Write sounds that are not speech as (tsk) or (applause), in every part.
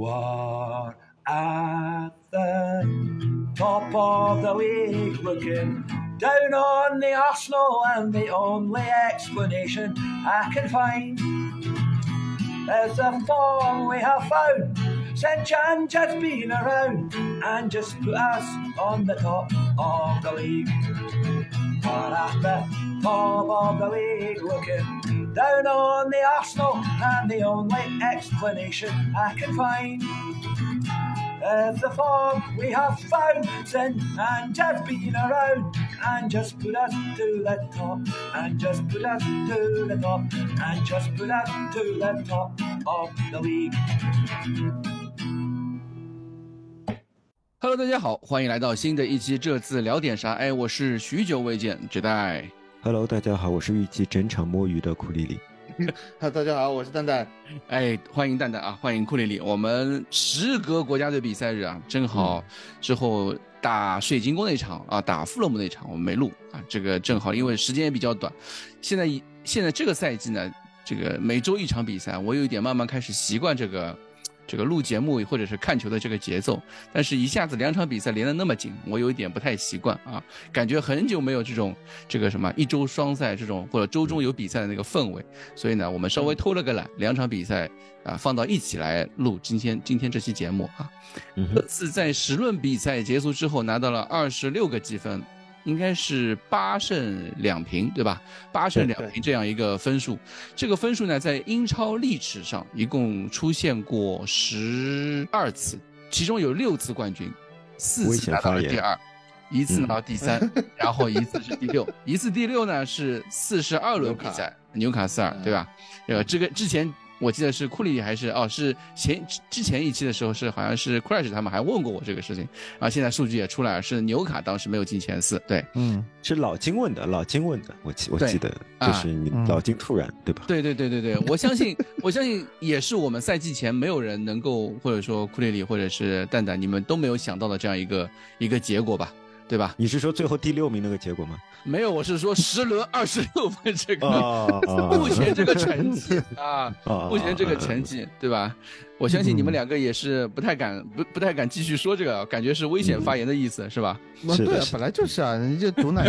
We're at the top of the league, looking down on the Arsenal, and the only explanation I can find is the form we have found since Jan has been around and just put us on the top of the league. We're at the top of the league, looking hello 大家好欢迎来到新的一期这次聊点啥？哎我是许久未见只带 Hello，大家好，我是预计整场摸鱼的库里里。(laughs) 哈，大家好，我是蛋蛋。哎，欢迎蛋蛋啊，欢迎库里里。我们时隔国家队比赛日啊，正好之后打水晶宫那场啊，打富勒姆那场我们没录啊，这个正好因为时间也比较短。现在现在这个赛季呢，这个每周一场比赛，我有一点慢慢开始习惯这个。这个录节目或者是看球的这个节奏，但是一下子两场比赛连得那么紧，我有一点不太习惯啊，感觉很久没有这种这个什么一周双赛这种或者周中有比赛的那个氛围，所以呢，我们稍微偷了个懒，两场比赛啊放到一起来录今天今天这期节目啊。这次在十轮比赛结束之后拿到了二十六个积分。应该是八胜两平，对吧？八胜两平这样一个分数，这个分数呢，在英超历史上一共出现过十二次，其中有六次冠军，四次拿到了第二，一次拿到第三，嗯、然后一次是第六，一次第六呢是四十二轮比赛，纽卡斯尔，对吧？呃，这个之前。我记得是库里还是哦，是前之前一期的时候是好像是 Crash 他们还问过我这个事情，然后现在数据也出来了，是纽卡当时没有进前四，对，嗯，是老金问的，老金问的，我记我记得就是你老金突然、啊、对吧？对对对对对，我相信我相信也是我们赛季前没有人能够或者说库里里或者是蛋蛋你们都没有想到的这样一个一个结果吧，对吧？你是说最后第六名那个结果吗？没有，我是说十轮二十六分这个、哦、目前这个成绩啊，哦、目前这个成绩对吧？我相信你们两个也是不太敢不不太敢继续说这个，感觉是危险发言的意思、嗯、是吧？对啊，本来就是啊，你这毒奶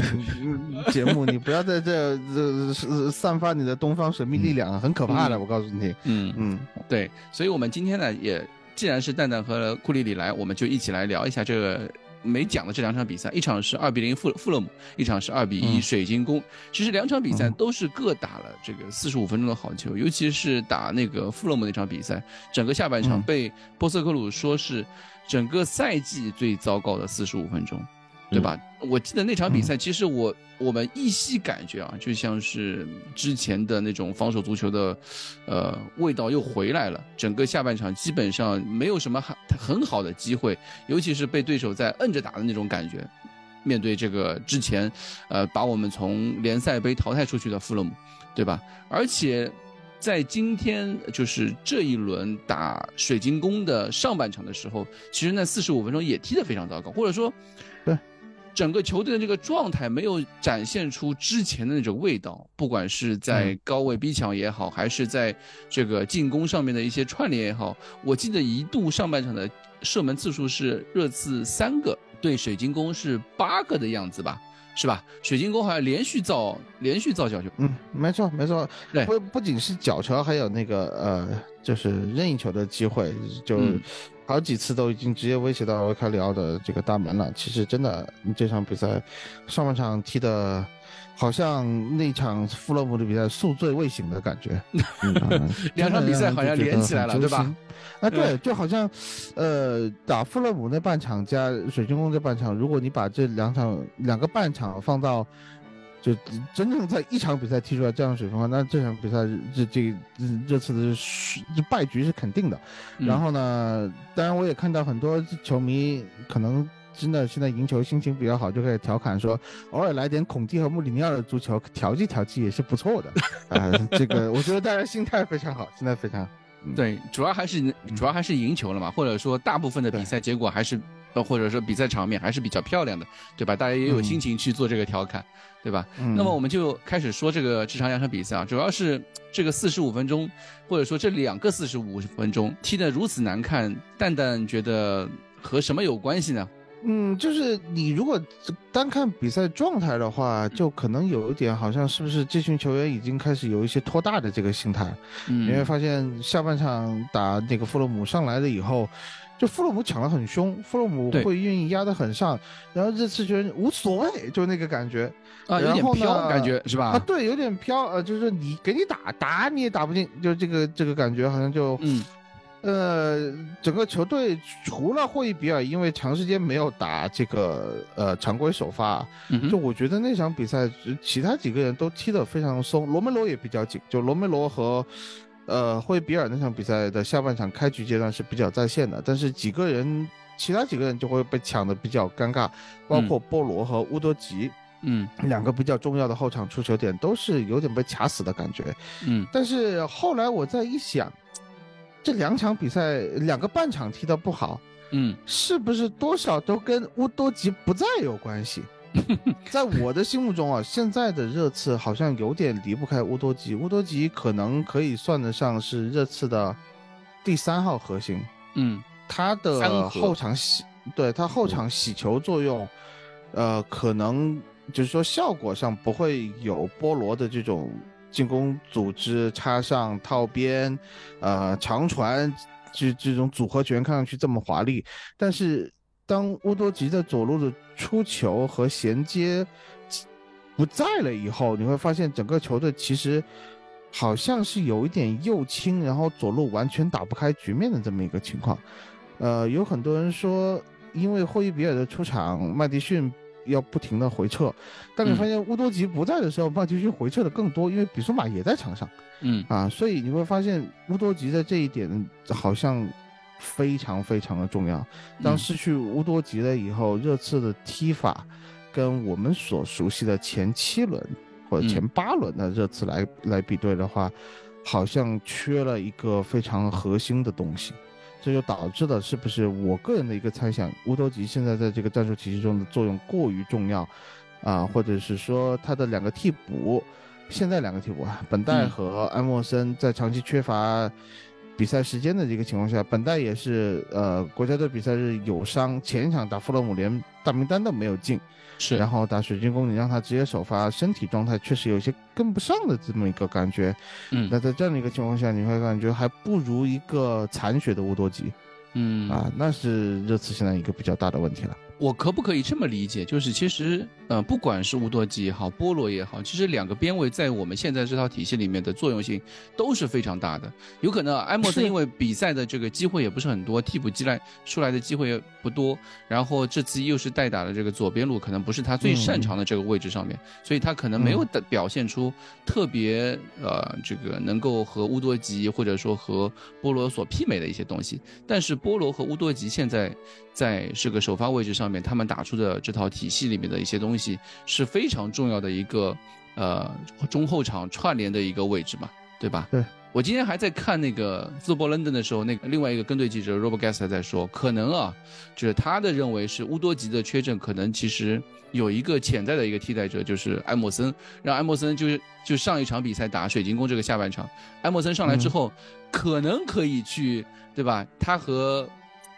节目，你不要在这 (laughs) 这散发你的东方神秘力量，很可怕的，我告诉你。嗯嗯，对，所以我们今天呢，也既然是蛋蛋和库里里来，我们就一起来聊一下这个。没讲的这两场比赛，一场是二比零富富勒姆，一场是二比一水晶宫。嗯、其实两场比赛都是各打了这个四十五分钟的好球，尤其是打那个富勒姆那场比赛，整个下半场被波瑟克鲁说是整个赛季最糟糕的四十五分钟，对吧？嗯、我记得那场比赛，其实我我们依稀感觉啊，就像是之前的那种防守足球的，呃，味道又回来了。整个下半场基本上没有什么很很好的机会，尤其是被对手在摁着打的那种感觉。面对这个之前，呃，把我们从联赛杯淘汰出去的富勒姆，对吧？而且在今天就是这一轮打水晶宫的上半场的时候，其实那四十五分钟也踢得非常糟糕，或者说，对。整个球队的这个状态没有展现出之前的那种味道，不管是在高位逼抢也好，还是在这个进攻上面的一些串联也好，我记得一度上半场的射门次数是热刺三个，对水晶宫是八个的样子吧，是吧？水晶宫好像连续造连续造角球，嗯，没错没错，对，不不仅是角球，还有那个呃，就是任意球的机会，就。嗯好几次都已经直接威胁到维卡里奥的这个大门了。其实真的，这场比赛上半场踢的，好像那场富勒姆的比赛宿醉未醒的感觉。(laughs) 嗯、两场比赛好像连起来了，对吧？啊，对，就好像，呃，打富勒姆那半场加水晶宫这半场，如果你把这两场两个半场放到。就真正在一场比赛踢出来这样水平的话，那这场比赛这这这次的这败局是肯定的。然后呢，当然我也看到很多球迷可能真的现在赢球心情比较好，就开始调侃说，偶尔来点孔蒂和穆里尼奥的足球调剂调剂也是不错的。(laughs) 啊、呃，这个我觉得大家心态非常好，心态非常。对，主要还是主要还是赢球了嘛，或者说大部分的比赛结果还是呃，或者说比赛场面还是比较漂亮的，对吧？大家也有心情去做这个调侃，对吧？那么我们就开始说这个这场两场比赛啊，主要是这个四十五分钟，或者说这两个四十五分钟踢得如此难看，蛋蛋觉得和什么有关系呢？嗯，就是你如果单看比赛状态的话，就可能有一点好像是不是这群球员已经开始有一些拖大的这个心态，嗯，你会发现下半场打那个富勒姆上来了以后。就弗洛姆抢的很凶，弗洛姆会愿意压得很上，然后这次觉得无所谓，就那个感觉啊，有点飘，感觉是吧？啊，对，有点飘，呃，就是你给你打打你也打不进，就这个这个感觉好像就，嗯，呃，整个球队除了霍伊比尔，因为长时间没有打这个呃常规首发，就我觉得那场比赛其他几个人都踢得非常松，罗梅罗也比较紧，就罗梅罗和。呃，霍伊比尔那场比赛的下半场开局阶段是比较在线的，但是几个人，其他几个人就会被抢的比较尴尬，包括波罗和乌多吉，嗯，两个比较重要的后场出球点都是有点被卡死的感觉，嗯，但是后来我再一想，这两场比赛两个半场踢得不好，嗯，是不是多少都跟乌多吉不在有关系？(laughs) 在我的心目中啊，现在的热刺好像有点离不开乌多吉。乌多吉可能可以算得上是热刺的第三号核心。嗯，他的后场洗，对他后场洗球作用，呃，可能就是说效果上不会有波罗的这种进攻组织、插上、套边、呃长传这这种组合拳看上去这么华丽，但是。当乌多吉的左路的出球和衔接不在了以后，你会发现整个球队其实好像是有一点右倾，然后左路完全打不开局面的这么一个情况。呃，有很多人说，因为霍伊比尔的出场，麦迪逊要不停的回撤，但你发现乌多吉不在的时候，麦迪逊回撤的更多，因为比苏马也在场上。嗯啊，所以你会发现乌多吉在这一点好像。非常非常的重要。当失去乌多吉了以后，热刺的踢法跟我们所熟悉的前七轮或者前八轮的热刺来来比对的话，好像缺了一个非常核心的东西，这就导致了是不是我个人的一个猜想，乌多吉现在在这个战术体系中的作用过于重要啊，或者是说他的两个替补，现在两个替补啊，本代和安莫森在长期缺乏。比赛时间的这个情况下，本代也是呃国家队比赛日有伤，前一场打富勒姆连大名单都没有进，是，然后打水晶宫你让他直接首发，身体状态确实有些跟不上的这么一个感觉，嗯，那在这样的一个情况下，你会感觉还不如一个残血的乌多吉，嗯。啊，那是热刺现在一个比较大的问题了。我可不可以这么理解？就是其实，呃，不管是乌多吉也好，波罗也好，其实两个边位在我们现在这套体系里面的作用性都是非常大的。有可能埃莫森因为比赛的这个机会也不是很多，替补进来出来的机会也不多，然后这次又是代打的这个左边路，可能不是他最擅长的这个位置上面，所以他可能没有的表现出特别呃这个能够和乌多吉或者说和波罗所媲美的一些东西。但是波罗和乌多吉现在。在这个首发位置上面，他们打出的这套体系里面的一些东西是非常重要的一个呃中后场串联的一个位置嘛，对吧？对我今天还在看那个斯波伦敦的时候，那个另外一个跟队记者 Robert g a s 在说，可能啊，就是他的认为是乌多吉的缺阵，可能其实有一个潜在的一个替代者，就是埃莫森，让埃莫森就是就上一场比赛打水晶宫这个下半场，埃莫森上来之后，可能可以去，对吧？他和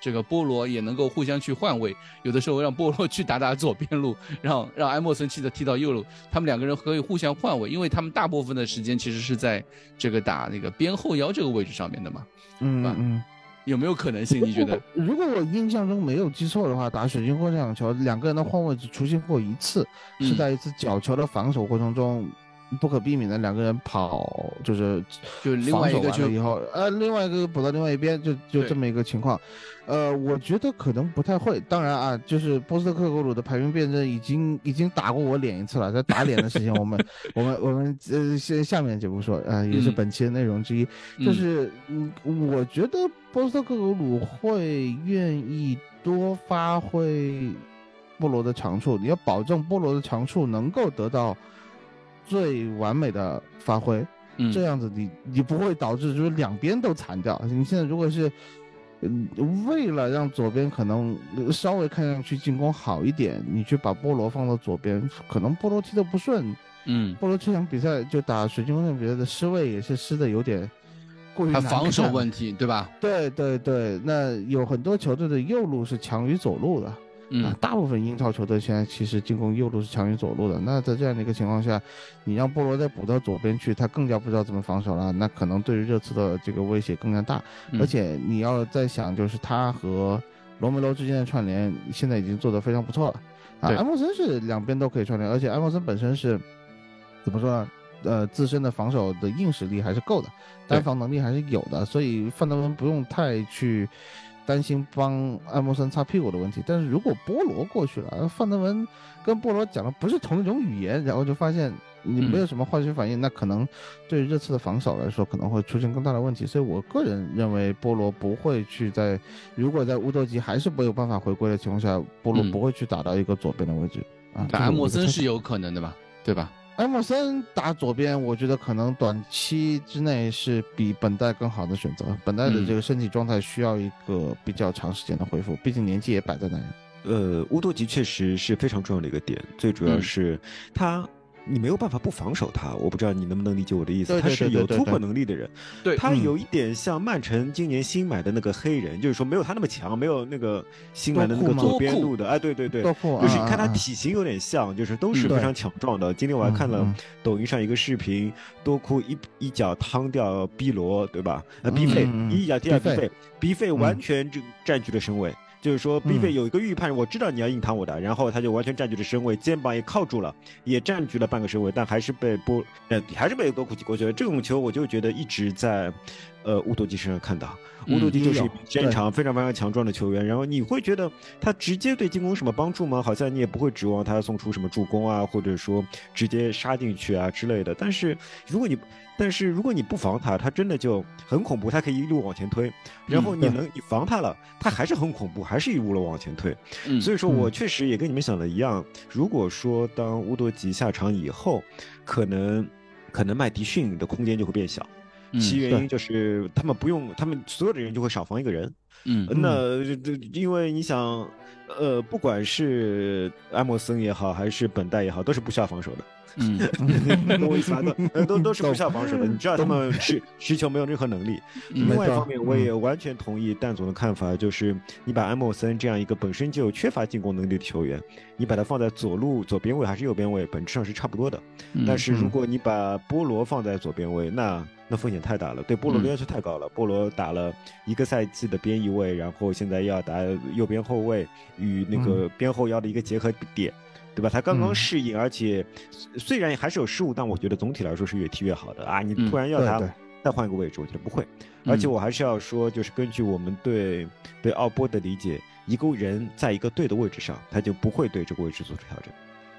这个波罗也能够互相去换位，有的时候让波罗 (laughs) 去打打左边路，让让埃莫森去的踢到右路，他们两个人可以互相换位，因为他们大部分的时间其实是在这个打那个边后腰这个位置上面的嘛，嗯嗯，有没有可能性？你觉得？(laughs) 如果我印象中没有记错的话，打水晶宫这场球，两个人的换位只出现过一次，是在一次角球的防守过程中。不可避免的两个人跑，就是就另外一个就以后，呃，另外一个补到另外一边，就就这么一个情况。呃，我觉得可能不太会。当然啊，就是波斯特克格鲁的排名辩证已经已经打过我脸一次了。在打脸的事情，(laughs) 我们我们我们呃先下面节目说，呃，也是本期的内容之一。就是嗯，我觉得波斯特克格鲁会愿意多发挥波罗的长处，你要保证波罗的长处能够得到。最完美的发挥，这样子你你不会导致就是两边都残掉。你现在如果是嗯，为了让左边可能稍微看上去进攻好一点，你去把波罗放到左边，可能波罗踢得不顺。嗯，波罗这场比赛就打水晶宫那场比赛的失位也是失的有点过于难防守问题，对吧？对对对，那有很多球队的右路是强于左路的。啊嗯，大部分英超球队现在其实进攻右路是强于左路的。那在这样的一个情况下，你让波罗再补到左边去，他更加不知道怎么防守了。那可能对于热刺的这个威胁更加大。嗯而且你要在想，就是他和罗梅罗之间的串联，现在已经做得非常不错了。啊，对埃莫森是两边都可以串联，而且埃莫森本身是怎么说呢？呃，自身的防守的硬实力还是够的，单防能力还是有的，所以范德文不用太去担心帮艾莫森擦屁股的问题。但是如果波罗过去了，范德文跟波罗讲的不是同一种语言，然后就发现你没有什么化学反应，那可能对于热刺的防守来说可能会出现更大的问题。所以我个人认为波罗不会去在如果在乌多吉还是没有办法回归的情况下，波罗不会去打到一个左边的位置啊。这但埃莫是我的猜想森是有可能的吧？对吧？埃莫森打左边，我觉得可能短期之内是比本代更好的选择。本代的嗯这个身体状态需要一个比较长时间的恢复，毕竟年纪也摆在那里。呃，乌多吉确实是非常重要的一个点，最主要嗯是他。你没有办法不防守他，我不知道你能不能理解我的意思。对对他是有突破能力的人，对嗯他有一点像曼城今年新买的那个黑人，就是说没有他那么强，没有那个新来的那个左边路的。哎，对对对，就是看他啊啊啊体型有点像，就是都是嗯非常强壮的。今天我还看了抖音上一个视频，多库一一脚趟掉 B 罗，对吧？呃，B 费一脚踢掉 B 费，B 费完全就占据了身位。就是说，B 费有一个预判，我知道你要硬扛我的，然后他就完全占据了身位，肩膀也靠住了，也占据了半个身位，但还是被波，呃，还是被多库奇过去了。这种球我就觉得一直在，呃，乌多吉身上看到。乌多吉就是一名身长非常非常强壮的球员，然后你会觉得他直接对进攻有什么帮助吗？好像你也不会指望他送出什么助攻啊，或者说直接杀进去啊之类的。但是如果你但是如果你不防他，他真的就很恐怖，他可以一路往前推。然后你对能你防他了，他还是很恐怖，还是一路的往前推。嗯，所以说我嗯确实也跟你们想的一样，如果说当乌多吉下场以后，可能可能麦迪逊的空间就会变小。嗯其原因就是他们不用，他们所有的人就会少防一个人。嗯呃那这这因为你想，呃，不管是埃默森也好，还是本代也好，都是不需要防守的。嗯 (laughs) 懂我意思吧？都呃都都是不需要防守的，你知道他们持 (laughs) 持球没有任何能力。嗯另外一方面，我也完全同意蛋总的看法，就是你把埃莫森这样一个本身就缺乏进攻能力的球员，你把他放在左路左边位还是右边位，本质上是差不多的。嗯但是如嗯果你把波罗放在左边位，那那风险太大了，对波罗的嗯要求太高了。波罗打了一个赛季的边翼位，然后现在要打右边后卫，与那个边后腰的一个结合点，对吧？他刚刚嗯适应，而且虽然还是有失误，但我觉得总体来说是越踢越好的啊！你嗯突然要他再换一个位置，我觉得不会。而且我还是要说，就是根据我们对对奥波的理解，一个人在一个对的位置上，他就不会对这个位置做出调整。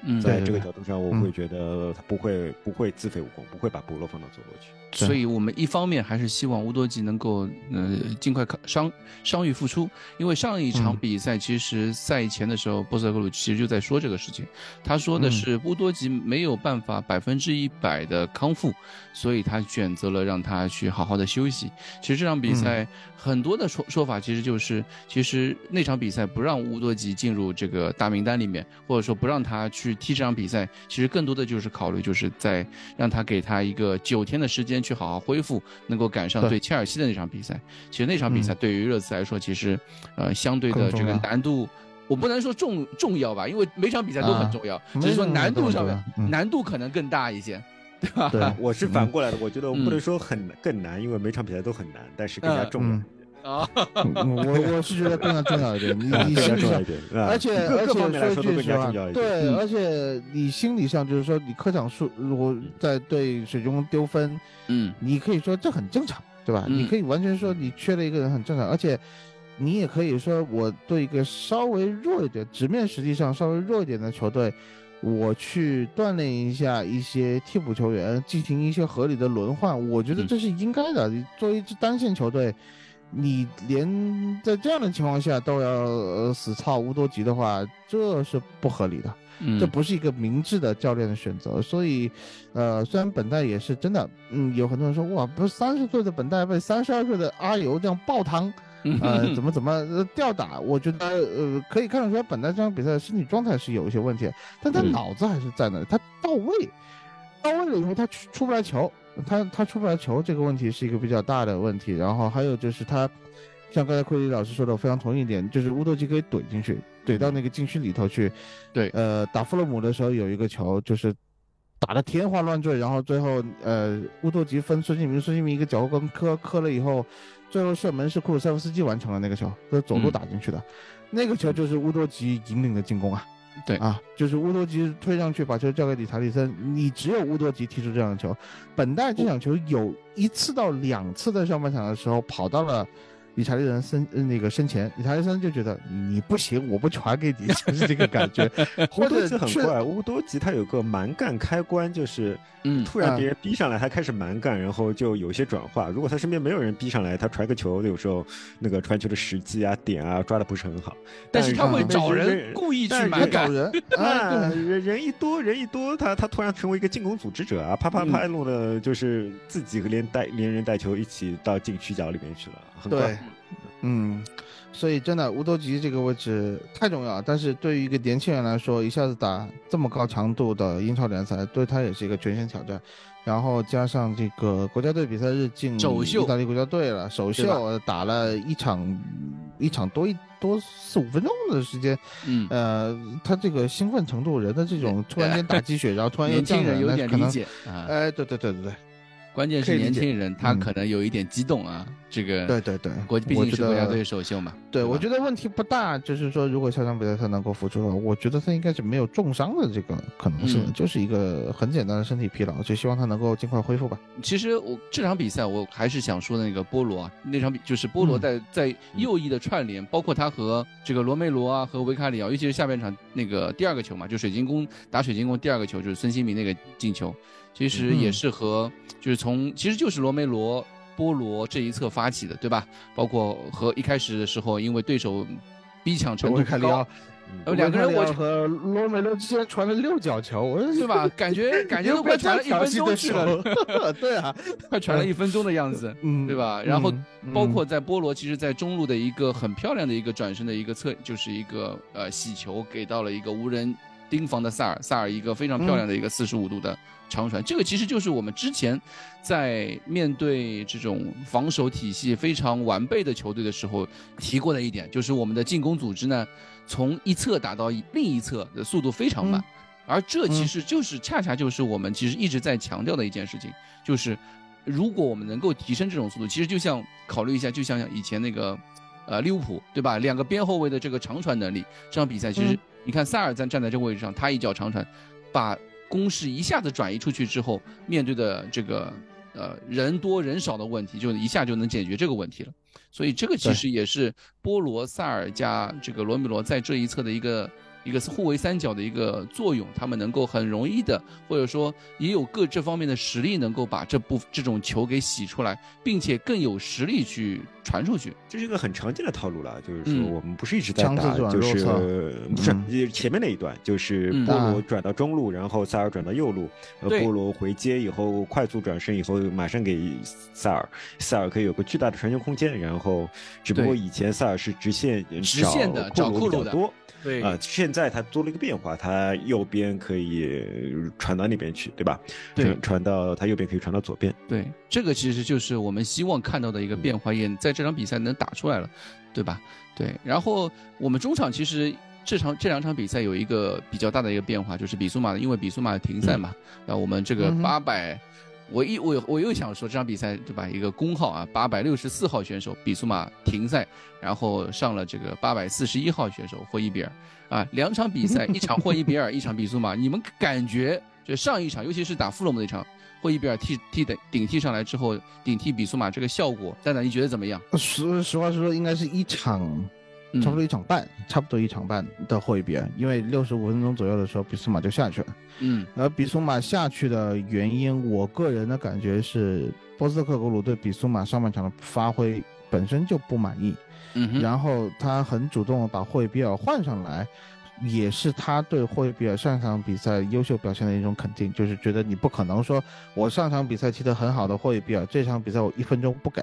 嗯，在这个角度上，我嗯。会觉得他不会不会自废武功，不会把部落放到左路去。所以我们一方面还是希望乌多吉能够呃尽快康伤伤愈复出，因为上一场嗯。比赛其实赛前的时候，波斯特克鲁其实就在说这个事情，他说的是乌多吉没有办法百分之一百的康复，所以他选择了让他去好好的休息。其实这场比赛很多的说说法其实就是，其实那场比赛不让乌多吉进入这个大名单里面，或者说不让他去踢这场比赛，其实更多的就是考虑就是在让他给他一个九天的时间去好好恢复，能够赶上对对切尔西的那场比赛。其实那场比赛嗯对于热刺来说，其实呃相对的这个难度。我不能说重重要吧，因为每场比赛都很啊重要，只是说难度上面嗯难度可能更大一些，对吧？对我是反过来的，我觉得我不能嗯说很更难，因为每场比赛都很难，但是更加重要嗯，我我是觉得更加重要一点，你 (laughs) 你心理上而且而且说句实话。对，嗯而且你心理上就是说，你科场输，如果在对水中丢分，嗯你可以说这很正常，对吧？嗯你可以完全说你缺了一个人很正常，而且你也可以说我对一个稍微弱一点、直面实际上稍微弱一点的球队，我去锻炼一下一些替补球员，进行一些合理的轮换，我觉得嗯这是应该的。你作为一支单线球队。你连在这样的情况下都要、呃、死操乌多吉的话，这是不合理的。嗯，这不是一个明智的教练的选择，所以，呃，虽然本代也是真的，嗯，有很多人说哇，不是三十岁的本代被三十二岁的阿尤这样爆汤，(laughs) 呃，怎么怎么呃吊打，我觉得呃可以看得出来，本来这场比赛的身体状态是有一些问题，但他嗯脑子还是在那里，他到位，到位了以后他出出不来球，他他出不来球这个问题是一个比较大的问题，然后还有就是他。像刚才库里老师说的，我非常同意一点，就是乌多基可以怼进去，怼到那个禁区里头去。对呃，打弗洛姆的时候有一个球，就是打的天花乱坠，然后最后呃乌多吉分孙兴民，孙兴民一个脚后跟磕磕了以后，最后射门是库鲁塞夫斯基完成了那个球，他走路嗯打进去的，那个球就是乌多吉引领的进攻啊。对啊，就是乌多吉推上去把球交给理查利森，你只有乌多吉踢出这样的球。本代这场球有一次到两次在上半场的时候跑到了。理查利森身呃那个生前，理查利森就觉得你不行，我不传给你，(laughs) 就是这个感觉。乌多吉很怪，乌多吉他有个蛮干开关，就是突然别人逼上来，他开始蛮干，然后就有一些转化。如果他身边没有人逼上来，他传个球，有时候那个传球的时机啊、点啊抓的不是很好。但是他会找人人故意去蛮干，找人 (laughs) 啊，人人一多人一多，他他突然成为一个进攻组织者啊，啪啪啪弄的，就是自己连带连人带球一起到禁区角里面去了，很对。，嗯，所以真的乌多吉这个位置太重要，但是对于一个年轻人来说，一下子打这么高强度的英超联赛，对他也是一个全新挑战。然后加上这个国家队比赛日进首秀。意大利国家队了，首秀打了一场一场多一多四五分钟的时间，嗯，呃，他这个兴奋程度，人的这种 (laughs) 突然间打鸡血，然后突然间年轻降人有点理解啊，哎，对对对对对关键是年轻人他嗯。可能有一点激动啊，这个对对对，国毕竟是国家队首秀嘛，对，我觉得问题不大，就是说，如果下场比赛他能够复出的话，我觉得他应该是没有重伤的这个可能性，嗯。就是一个很简单的身体疲劳，就希望他能够尽快恢复吧。其实我这场比赛我还是想说那个波罗啊，那场比就是波罗嗯。在、在右翼的串联，包括他和这个罗梅罗啊和维卡里奥，尤其是下半场那个第二个球嘛，就水晶宫打水晶宫第二个球就是孙兴民那个进球，其实也嗯是和、就是从其实就是罗梅罗。波罗这一侧发起的，对吧？包括和一开始的时候，因为对手逼抢程度高维卡里奥，，呃两个人我和罗梅罗之间传了六脚球，我说对吧？感觉 (laughs) 感觉都快传了一分钟去了，(laughs) 对啊，(laughs) 快传了一分钟的样子。嗯，对吧然后嗯包括在波罗，其实，在中路的一个很漂亮的一个转身的一个侧，就是一个呃洗球给到了一个无人盯防的萨尔，萨尔一个非常漂亮的一个四十五度的长传，这个其实就是我们之前在面对这种防守体系非常完备的球队的时候提过的一点，就是我们的进攻组织呢，从一侧打到另一侧的速度非常慢。而这其实就是恰恰就是我们其实一直在强调的一件事情，就是如果我们能够提升这种速度，其实就像考虑一下，就像以前那个呃利物浦对吧？两个边后卫的这个长传能力，这场比赛其实嗯你看萨尔赞站在这个位置上，他一脚长传，把攻势一下子转移出去之后，面对的这个呃人多人少的问题，就一下就能解决这个问题了。所以这个其实也是波罗、萨尔加这个罗米罗在这一侧的一个一个互为三角的一个作用，他们能够很容易的，或者说也有各这方面的实力，能够把这部这种球给洗出来，并且更有实力去传出去。这是一个很常见的套路了，就是嗯。说我们不是一直在打，就是不是前面那一段，就是嗯。波罗啊。转到中路，然后塞尔转到右路，波罗回接以后快速转身以后马上给塞尔，塞尔可以有个巨大的传球空间，然后只不过以前塞尔是直线直线的找库鲁的库鲁比较多。对啊、现在他做了一个变化，他右边可以传到那边去，对吧？对传传到他右边可以传到左边。对，这个其实就是我们希望看到的一个变化，也在这场比赛能打出来了，对吧？对，然后我们中场其实这场这两场比赛有一个比较大的一个变化，就是比苏马，因为比苏马停赛嘛，那、我们这个八百、我一我我又想说这场比赛对吧？一个工号啊，八百六十四号选手比苏马停赛，然后上了这个八百四十一号选手霍伊比尔啊，两场比赛，一场霍伊比尔，一场比苏马，你们感觉就上一场，尤其是打富勒姆那场。霍伊比尔替替的顶替上来之后，顶替比苏马这个效果，蛋蛋你觉得怎么样？实实话实说，应该是一场，差不多一场半，差不多一场半的霍伊比尔，因为六十五分钟左右的时候，比苏马就下去了。嗯。而比苏马下去的原因，我个人的感觉是，波斯特克格鲁对比苏马上半场的发挥本身就不满意，嗯哼，然后他很主动地把霍伊比尔换上来，也是他对霍伊比尔上场比赛优秀表现的一种肯定，就是觉得你不可能说我上场比赛踢得很好的霍伊比尔，这场比赛我一分钟不给，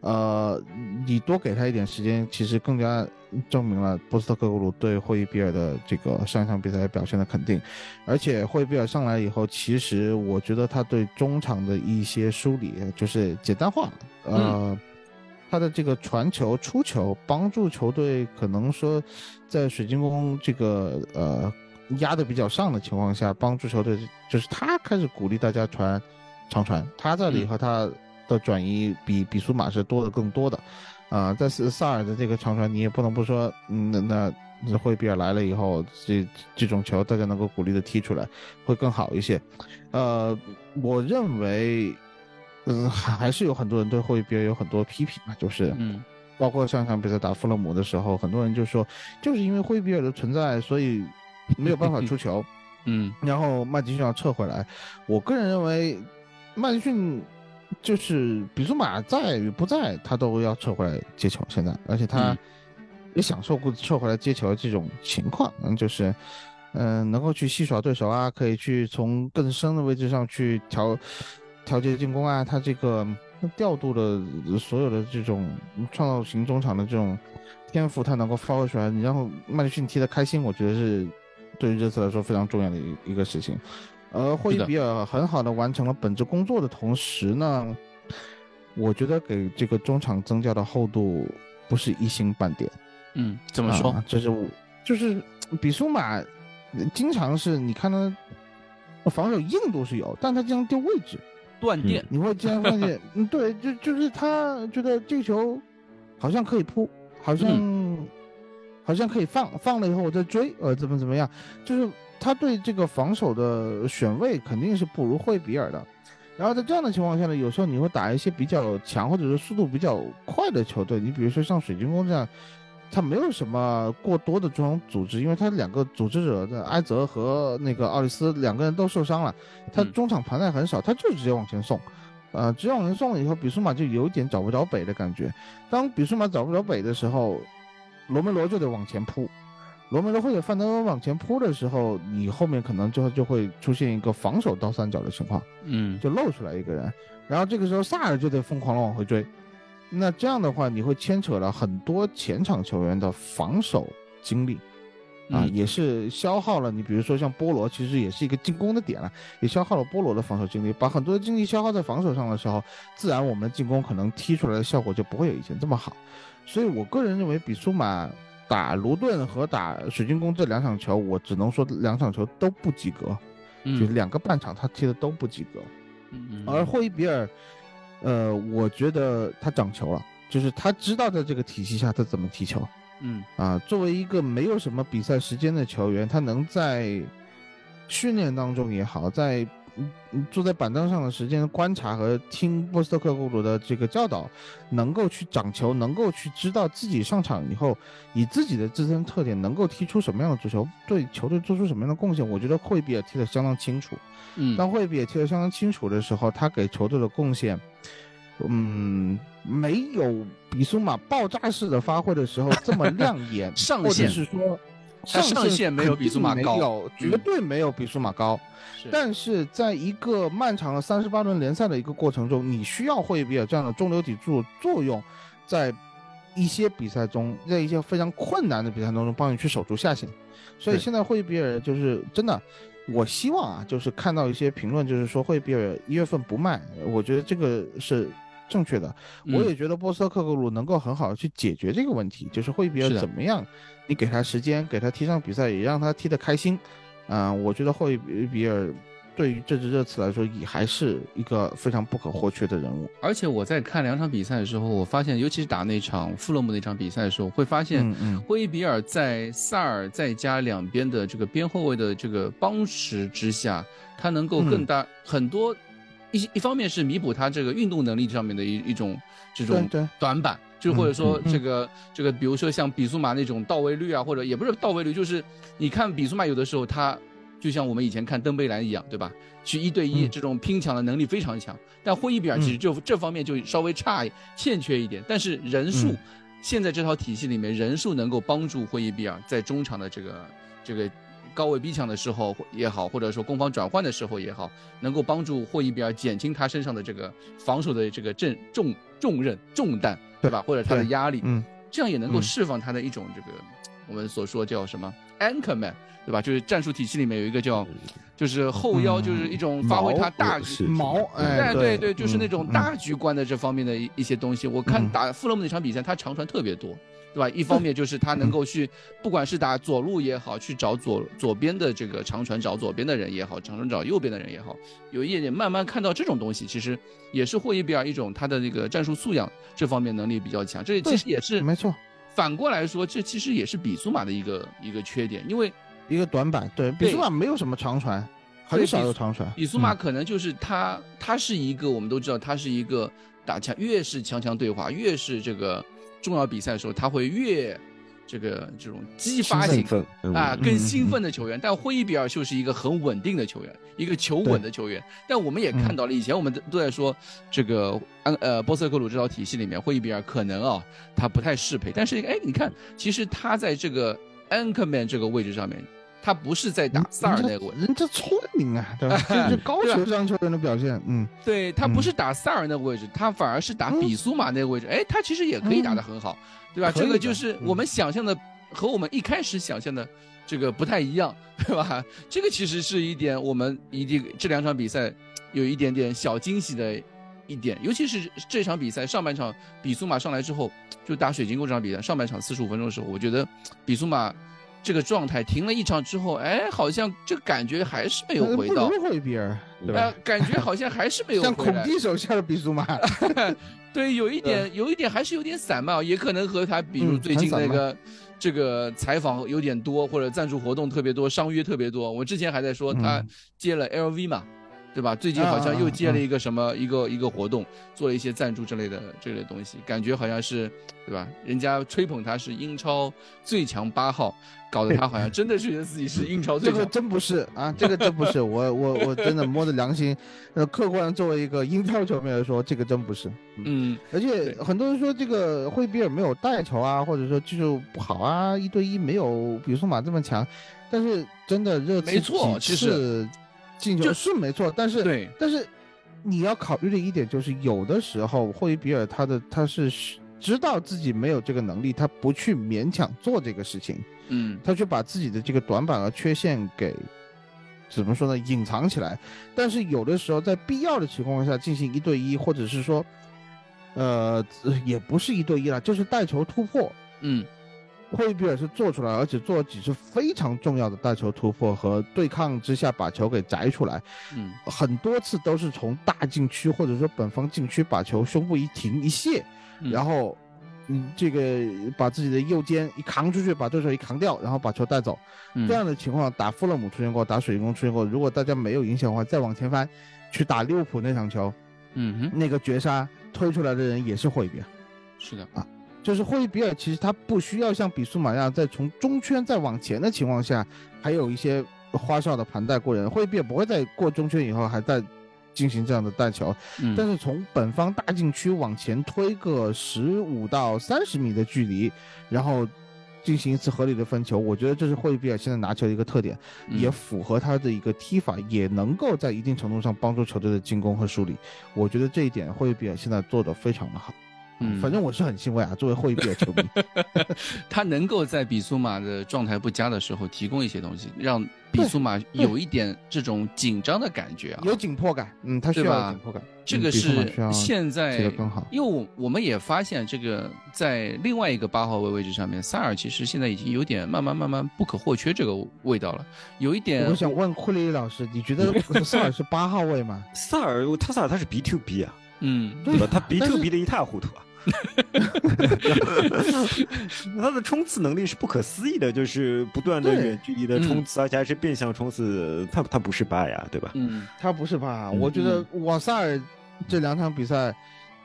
呃，你多给他一点时间，其实更加证明了波斯特克格鲁对霍伊比尔的这个上一场比赛表现的肯定。而且霍伊比尔上来以后，其实我觉得他对中场的一些梳理就是简单化，呃，他的这个传球、出球，帮助球队可能说在水晶宫这个呃压的比较上的情况下，帮助球队就是他开始鼓励大家传长传，他这里和他。的转移比比苏马是多的更多的，啊，但是萨尔的这个长传，你也不能不说，嗯，那那霍伊比尔来了以后，这这种球大家能够鼓励的踢出来，会更好一些。呃，我认为，嗯，还是有很多人对霍伊比尔有很多批评啊，就是，嗯，包括上场比赛打富勒姆的时候，很多人就说，就是因为霍伊比尔的存在，所以没有办法出球，(laughs) 嗯，然后麦迪逊要撤回来。我个人认为，麦迪逊。就是比苏马在与不在，他都要撤回来接球。现在，而且他也享受过撤回来接球这种情况。嗯，就是，嗯，能够去戏耍对手啊，可以去从更深的位置上去调调节进攻啊。他这个调度的所有的这种创造型中场的这种天赋，他能够发挥出来。你让麦迪逊踢得开心，我觉得是对于这次来说非常重要的一一个事情。而霍伊比尔很好的完成了本职工作的同时呢，我觉得给这个中场增加的厚度不是一星半点。嗯，怎么说？就是我就是比苏马经常是你看他防守硬度是有，但他经常丢位置，断电。你会经常发现，嗯，对，就就是他觉得这个球好像可以扑，好像好像可以放，放了以后我再追，呃，怎么怎么样，就是。他对这个防守的选位肯定是不如惠比尔的，然后在这样的情况下呢，有时候你会打一些比较强或者是速度比较快的球队，你比如说像水晶宫这样，他没有什么过多的这种组织，因为他两个组织者的埃泽和那个奥利斯两个人都受伤了，他中场盘带很少，他就直接往前送，呃，直接往前送了以后，比苏马就有点找不着北的感觉。当比苏马找不着北的时候，罗梅罗就得往前扑。罗梅罗或者范德温往前扑的时候，你后面可能就就会出现一个防守倒三角的情况，嗯，就露出来一个人，然后这个时候萨尔就得疯狂的往回追，那这样的话你会牵扯了很多前场球员的防守精力，啊，也是消耗了你，比如说像波罗，其实也是一个进攻的点了，也消耗了波罗的防守精力，把很多的精力消耗在防守上的时候，自然我们的进攻可能踢出来的效果就不会有以前这么好，所以我个人认为比苏马。打卢顿和打水晶宫这两场球，我只能说两场球都不及格，就两个半场他踢的都不及格。而霍伊比尔，呃，我觉得他长球了，就是他知道在这个体系下他怎么踢球。嗯啊，作为一个没有什么比赛时间的球员，他能在训练当中也好，在。坐在板凳上的时间观察和听波斯特克公主的这个教导，能够去掌球，能够去知道自己上场以后，以自己的自身特点能够踢出什么样的足球，对球队做出什么样的贡献。我觉得霍伊比也踢得相当清楚。嗯，当霍伊比也踢得相当清楚的时候，他给球队的贡献，嗯，没有比苏马爆炸式的发挥的时候这么亮眼，(laughs) 上或者是说。上限没有比苏马高，绝对没有比苏马高。但是在一个漫长的三十八轮联赛的一个过程中，你需要霍伊比尔这样的中流砥柱作用，在一些比赛中，在一些非常困难的比赛当中帮你去守住下限。所以现在霍伊比尔就是真的，我希望啊，就是看到一些评论，就是说霍伊比尔一月份不卖，我觉得这个是。正确的，我也觉得波斯特克格鲁能够很好的去解决这个问题，就是霍伊比尔怎么样，你给他时间，给他踢上比赛，也让他踢得开心，啊，我觉得霍伊比尔对于这支热刺来说也还是一个非常不可或缺的人物。而且我在看两场比赛的时候，我发现，尤其是打那场富勒姆那场比赛的时候，会发现霍伊比尔在萨尔再加两边的这个边后卫的这个帮持之下，他能够更大很多。一一方面是弥补他这个运动能力上面的一一种这种短板，就或者说这个这个，比如说像比苏马那种到位率啊，或者也不是到位率，就是你看比苏马有的时候他就像我们以前看登贝莱一样，对吧？去一对一这种拼抢的能力非常强，但霍伊比尔其实就这方面就稍微差欠缺一点，但是人数现在这套体系里面人数能够帮助霍伊比尔在中场的这个这个。高位逼抢的时候也好，或者说攻防转换的时候也好，能够帮助霍伊比尔减轻他身上的这个防守的这个重重重任重担，对吧？或者他的压力，嗯，这样也能够嗯释放他的一种这个我们所说叫什么 anchor man，对吧？就是战术体系里面有一个叫，就是后腰，嗯就是一种发挥他大局毛，哎，对对对，就是那种嗯。大局观的这方面的一一些东西。我看嗯。打富勒姆那场比赛，他长传特别多，对吧？一方面就是他能够去，不管是打左路也好，去找左左边的这个长传找左边的人也好，长传找右边的人也好，有一点点慢慢看到这种东西，其实也是霍伊比尔一种他的那个战术素养这方面能力比较强。这其实也是没错，反过来说，这其实也是比苏马的一个一个缺点，因为一个短板，对比苏马没有什么长传，很少有长传，比苏马嗯可能就是他，他是一个我们都知道，他是一个打强，越是强强对话，越是这个重要比赛的时候，他会越这个这种激发型兴奋嗯啊，更嗯兴嗯奋的球员。但霍伊比尔就是一个很稳定的球员，一个求稳的球员。但我们也看到了，以前我们都都在说这个安呃波塞克鲁这套体系里面，霍伊比尔可能啊他不太适配。但是哎，你看，其实他在这个 anchorman 这个位置上面，他不是在打萨尔那个位置。人家聪明啊，(laughs) 对吧？这是高对吧球商球员的表现，嗯，(laughs) 对他不嗯是打萨尔那个位置，他反而是打嗯比苏马那个位置。哎，他其实也可以打得很好，对吧？这个就是我们想象的和我们一开始想象的这个不太一样，(laughs) 对吧？这个其实是一点我们一定这两场比赛有一点点小惊喜的一点，尤其是这场比赛上半场比苏马上来之后，就打水晶宫这场比赛上半场四十五分钟的时候，我觉得比苏马。这个状态停了一场之后，哎，好像这个感觉还是没有回到不，如霍伊比尔，对呃吧？，感觉好像还是没有像孔。蒂手下的比苏马，(laughs) (laughs) 对，有一点，有一点还是有点散漫，也可能和他比如嗯最近那个、这个采访有点多，或者赞助活动特别多，商约特别多。我之前还在说他嗯接了 LV 嘛，对吧？最近好像又接了一个什么、一个一个活动，做了一些赞助之类的这类东西，感觉好像是对吧？人家吹捧他是英超最强八号，搞得他好像真的是觉得自己是英超最强。这个真不是啊，这个真不是，我我我真的摸着良心，呃，客观作为一个英超球迷来说，这个真不是。嗯，而且很多人说这个惠比尔没有带球啊，或者说技术不好啊，一对一没有比苏马这么强，但是真的热刺没错几其实次进球就是没错，但是对，但是你要考虑的一点就是，有的时候霍伊比尔他的他是知道自己没有这个能力，他不去勉强做这个事情，嗯他去把自己的这个短板和缺陷给怎么说呢，隐藏起来。但是有的时候在必要的情况下进行一对一，或者是说，呃，也不是一对一了，就是带球突破。嗯霍伊比尔是做出来，而且做了几次非常重要的带球突破和对抗之下把球给摘出来。嗯很多次都是从大禁区或者说本方禁区把球胸部一停一卸，嗯然后嗯这个把自己的右肩一扛出去，把对手一扛掉，然后把球带走。嗯这样的情况打富勒姆出现过，打水晶宫出现过。如果大家没有影响的话，再往前翻，去打利物浦那场球，嗯哼，那个绝杀推出来的人也是霍伊比尔。是的，就是霍伊比尔，其实他不需要像比苏马那样在从中圈再往前的情况下，还有一些花哨的盘带过人。霍伊比尔不会在过中圈以后还在进行这样的带球，嗯但是从本方大禁区往前推个十五到三十米的距离，然后进行一次合理的分球，我觉得这是霍伊比尔现在拿球的一个特点，嗯也符合他的一个踢法，也能够在一定程度上帮助球队的进攻和梳理。我觉得这一点霍伊比尔现在做的非常的好。嗯反正我是很欣慰啊，作为霍伊比尔球迷。(laughs) 他能够在比苏马的状态不佳的时候提供一些东西，让比苏马有一点这种紧张的感觉啊。有紧迫感，嗯，他需要紧迫感，这个是需要现在踢得更好因为我我们也发现，这个在另外一个八号位位置上面，萨尔其实现在已经有点慢慢慢慢不可或缺这个味道了，有一点我想问库里老师，你觉得 (laughs) 萨尔是八号位吗？萨尔他萨尔他是 B to B 啊，嗯对吧？他 B 但 to B 的一塌糊涂啊。(laughs) 他的冲刺能力是不可思议的，就是不断的远距离的冲刺，而且还是变相冲刺。他他不是八呀，对吧？嗯他不是吧？嗯我觉得瓦萨尔这两场比赛，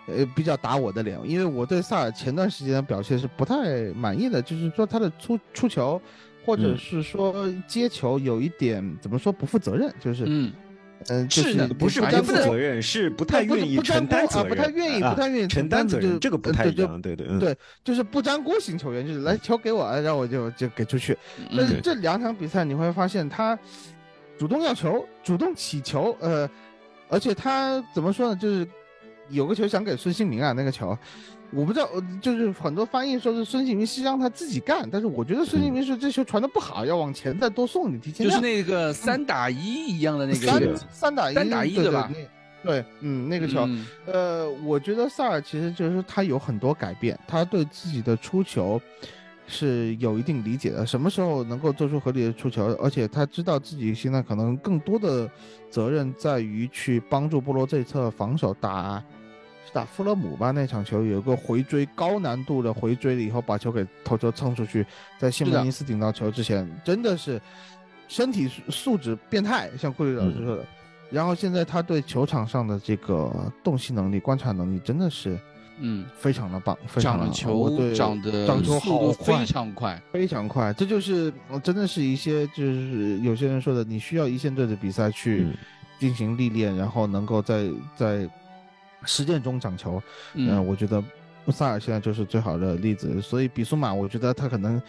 呃，比较打我的脸，因为我对萨尔前段时间的表现是不太满意的，就是说他的出出球，或者嗯是说接球有一点怎么说不负责任，就是嗯嗯，就是的不是不担负责任，是不太愿意承担责任，不太愿意，不太愿意承担责任，这个不太一样，对对对，就是不沾锅型球员，就是来球给我，然后我就就给出去。但是这两场比赛你会发现，他主动要球，主动起球，呃，而且他怎么说呢？就是有个球想给孙兴民啊，那个球。我不知道，就是很多翻译说是孙兴民是让他自己干，但是我觉得孙兴民是这球传的不好，要往前再多送你提前。就是那个三打一一样的那个三三打一三打一对吧？对，嗯，那个球，呃，我觉得萨尔其实就是他有很多改变，他对自己的出球是有一定理解的，什么时候能够做出合理的出球，而且他知道自己现在可能更多的责任在于去帮助波罗这侧防守打。打富勒姆吧，那场球有一个回追，高难度的回追了以后，把球给头球蹭出去，在西蒙尼斯顶到球之前，真的是身体素质变态，像库里老师说的。然后现在他对球场上的这个洞悉能力、观察能力真的是，嗯，非常的棒，非常的球长得长球好非常快，非常快。这就是真的是一些就是有些人说的，你需要一线队的比赛去进行历练，然后能够在在。实践中长球，嗯，我觉得萨尔现在就是最好的例子。所以比苏马，我觉得他可能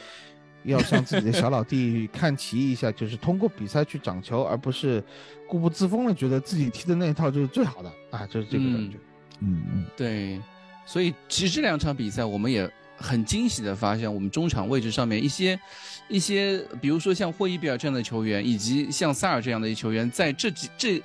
要向自己的小老弟看齐一下，就是通过比赛去长球，而不是固步自封的觉得自己踢的那一套就是最好的啊，就是这个感觉。嗯嗯，对。所以其实这两场比赛，我们也很惊喜的发现，我们中场位置上面一些一些，比如说像霍伊比尔这样的球员，以及像萨尔这样的球员，在这几这。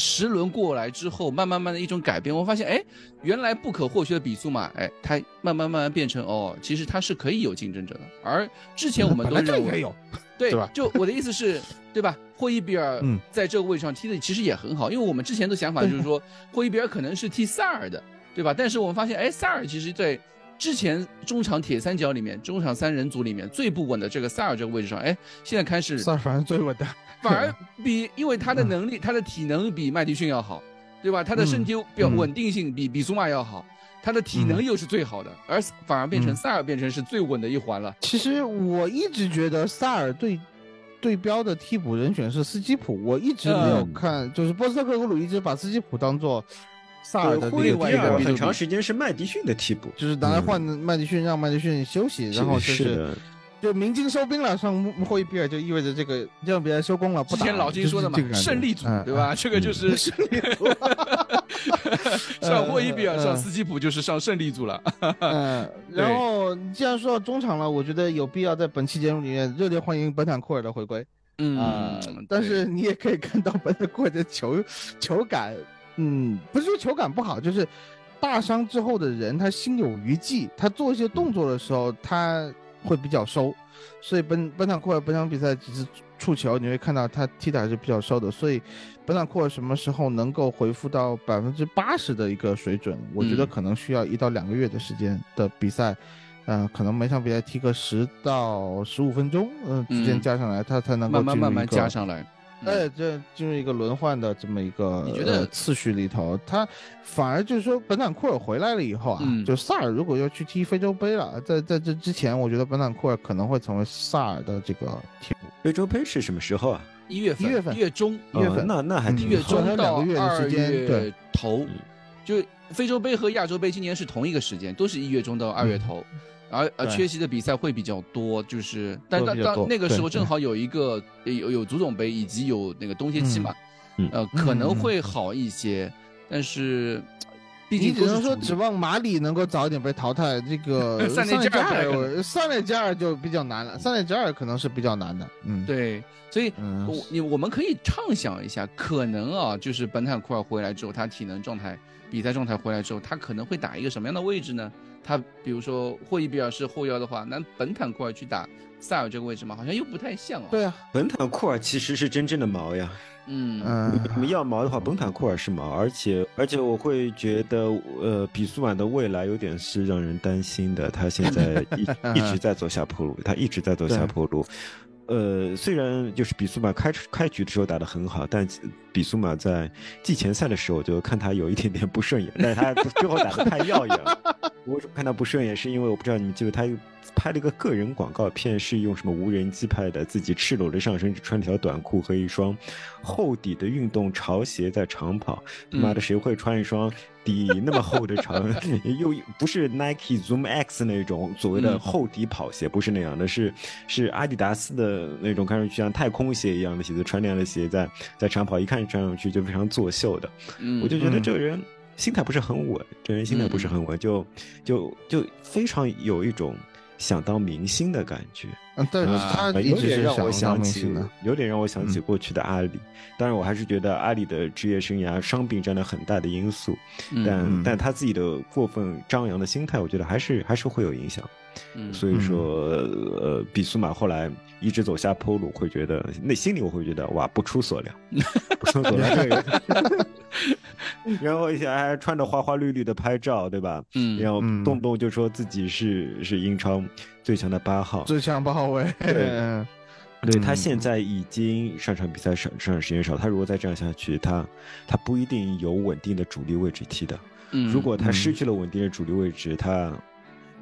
十轮过来之后，慢慢慢的一种改变，我发现，哎，原来不可或缺的比苏马，哎，他慢慢慢慢变成，哦，其实他是可以有竞争者的。而之前我们 (laughs) 都认为有，对吧？就我的意思是，(laughs) 对吧？霍伊比尔在这个位置上踢的其实也很好，因为我们之前的想法就是说，霍伊比尔可能是踢萨尔的，对吧？但是我们发现，哎，萨尔其实在之前中场铁三角里面，中场三人组里面最不稳的这个萨尔这个位置上，哎，现在开始萨尔反而最稳的。反而比，因为他的能力，他的体能比麦迪逊要好，对吧？他的身体表稳定性比比苏马要好，他的体能又是最好的，而反而变成萨尔变成是最稳的一环了。其实我一直觉得萨尔对对标的替补人选是斯基普，我一直没有看，就是波斯特克鲁一直把斯基普当做萨尔的另外一个很长时间是麦迪逊的替补，就是拿来换麦迪逊，让麦迪逊休息，然后就是。就明金收兵了，上霍伊比尔就意味着这个这场比赛收工了。之前老金说的嘛，胜利组对吧？这个就是胜利组。上霍伊比尔上斯基普就是上胜利组了。(laughs) 嗯，然后既然说到中场了，我觉得有必要在本期节目里面热烈欢迎本坦库尔的回归。嗯，但是你也可以看到本坦库尔的球球感，嗯，不是说球感不好，就是大伤之后的人他心有余悸，他做一些动作的时候他。会比较收，所以本本场库尔本场比赛几次触球，你会看到他踢的还是比较收的。所以本场库尔什么时候能够恢复到百分之八十的一个水准？我觉得可能需要一到两个月的时间的比赛，嗯，可能每场比赛踢个十到十五分钟，嗯，之间加上来，他才能够慢慢慢慢加上来。哎，这进入一个轮换的这么一个你觉得次序里头，他反而就是说，本坦库尔回来了以后啊，就萨尔如果要去踢非洲杯了，在在这之前，我觉得本坦库尔可能会成为萨尔的这个替补。非洲杯是什么时候啊？一月份，一月份，一月中，一月份，那那还挺一月中到二月头，就非洲杯和亚洲杯今年是同一个时间，都是一月中到二月头。而而，缺席的比赛会比较多，就是，但当当那个时候正好有一个有有足总杯以及有那个冬歇期嘛，呃，可能会好一些，但是，毕竟只能说指望马里能够早一点被淘汰，这个萨内加尔，萨内加尔就比较难了，萨内加尔可能是比较难的，嗯，对，所以我你我们可以畅想一下，可能啊，就是本坦库尔回来之后，他体能状态、比赛状态回来之后，他可能会打一个什么样的位置呢？他比如说霍伊比尔是后腰的话，那本坦库尔去打塞尔这个位置嘛，好像又不太像哦。对啊，本坦库尔其实是真正的毛呀。嗯嗯，你们要毛的话，本坦库尔是毛，而且而且我会觉得，呃，比苏满的未来有点是让人担心的。他现在一 (laughs) 一直在走下坡路，他一直在走下坡路。呃，虽然就是比苏马开开局的时候打得很好，但比苏马在季前赛的时候我就看他有一点点不顺眼，(laughs) 但是他最后打的太耀眼了。我看他不顺眼，是因为我不知道你们记得他拍了一个个人广告片，是用什么无人机拍的，自己赤裸着上身，只穿了条短裤和一双厚底的运动潮鞋在长跑。他妈的，谁会穿一双底那么厚的长，又不是 Nike Zoom X 那种所谓的厚底跑鞋，不是那样的，是是阿迪达斯的那种看上去像太空鞋一样的鞋子，穿那样的鞋在在长跑，一看穿上去就非常作秀的。嗯我就觉得这个人心态不是很稳，这人心态不是很稳，就就就非常有一种想当明星的感觉。嗯，但是啊他一直是想点让我想当明起星。，有点让我想起嗯过去的阿里。当然，我还是觉得阿里的职业生涯伤病占了很大的因素，嗯但、嗯但他自己的过分张扬的心态，我觉得还是还是会有影响。嗯所以说，呃，比苏马后来一直走下坡路，会觉得内心里我会觉得哇，不出所料，(laughs) 不出所料这个人。(laughs) 然后而且还穿着花花绿绿的拍照，对吧？嗯然后嗯动不动就说自己是是英超最强的八号，最强八号位，对对他嗯现在已经上场比赛上上场时间少，他如果再这样下去，他他不一定有稳定的主力位置踢的。嗯如果他嗯失去了稳定的主力位置，他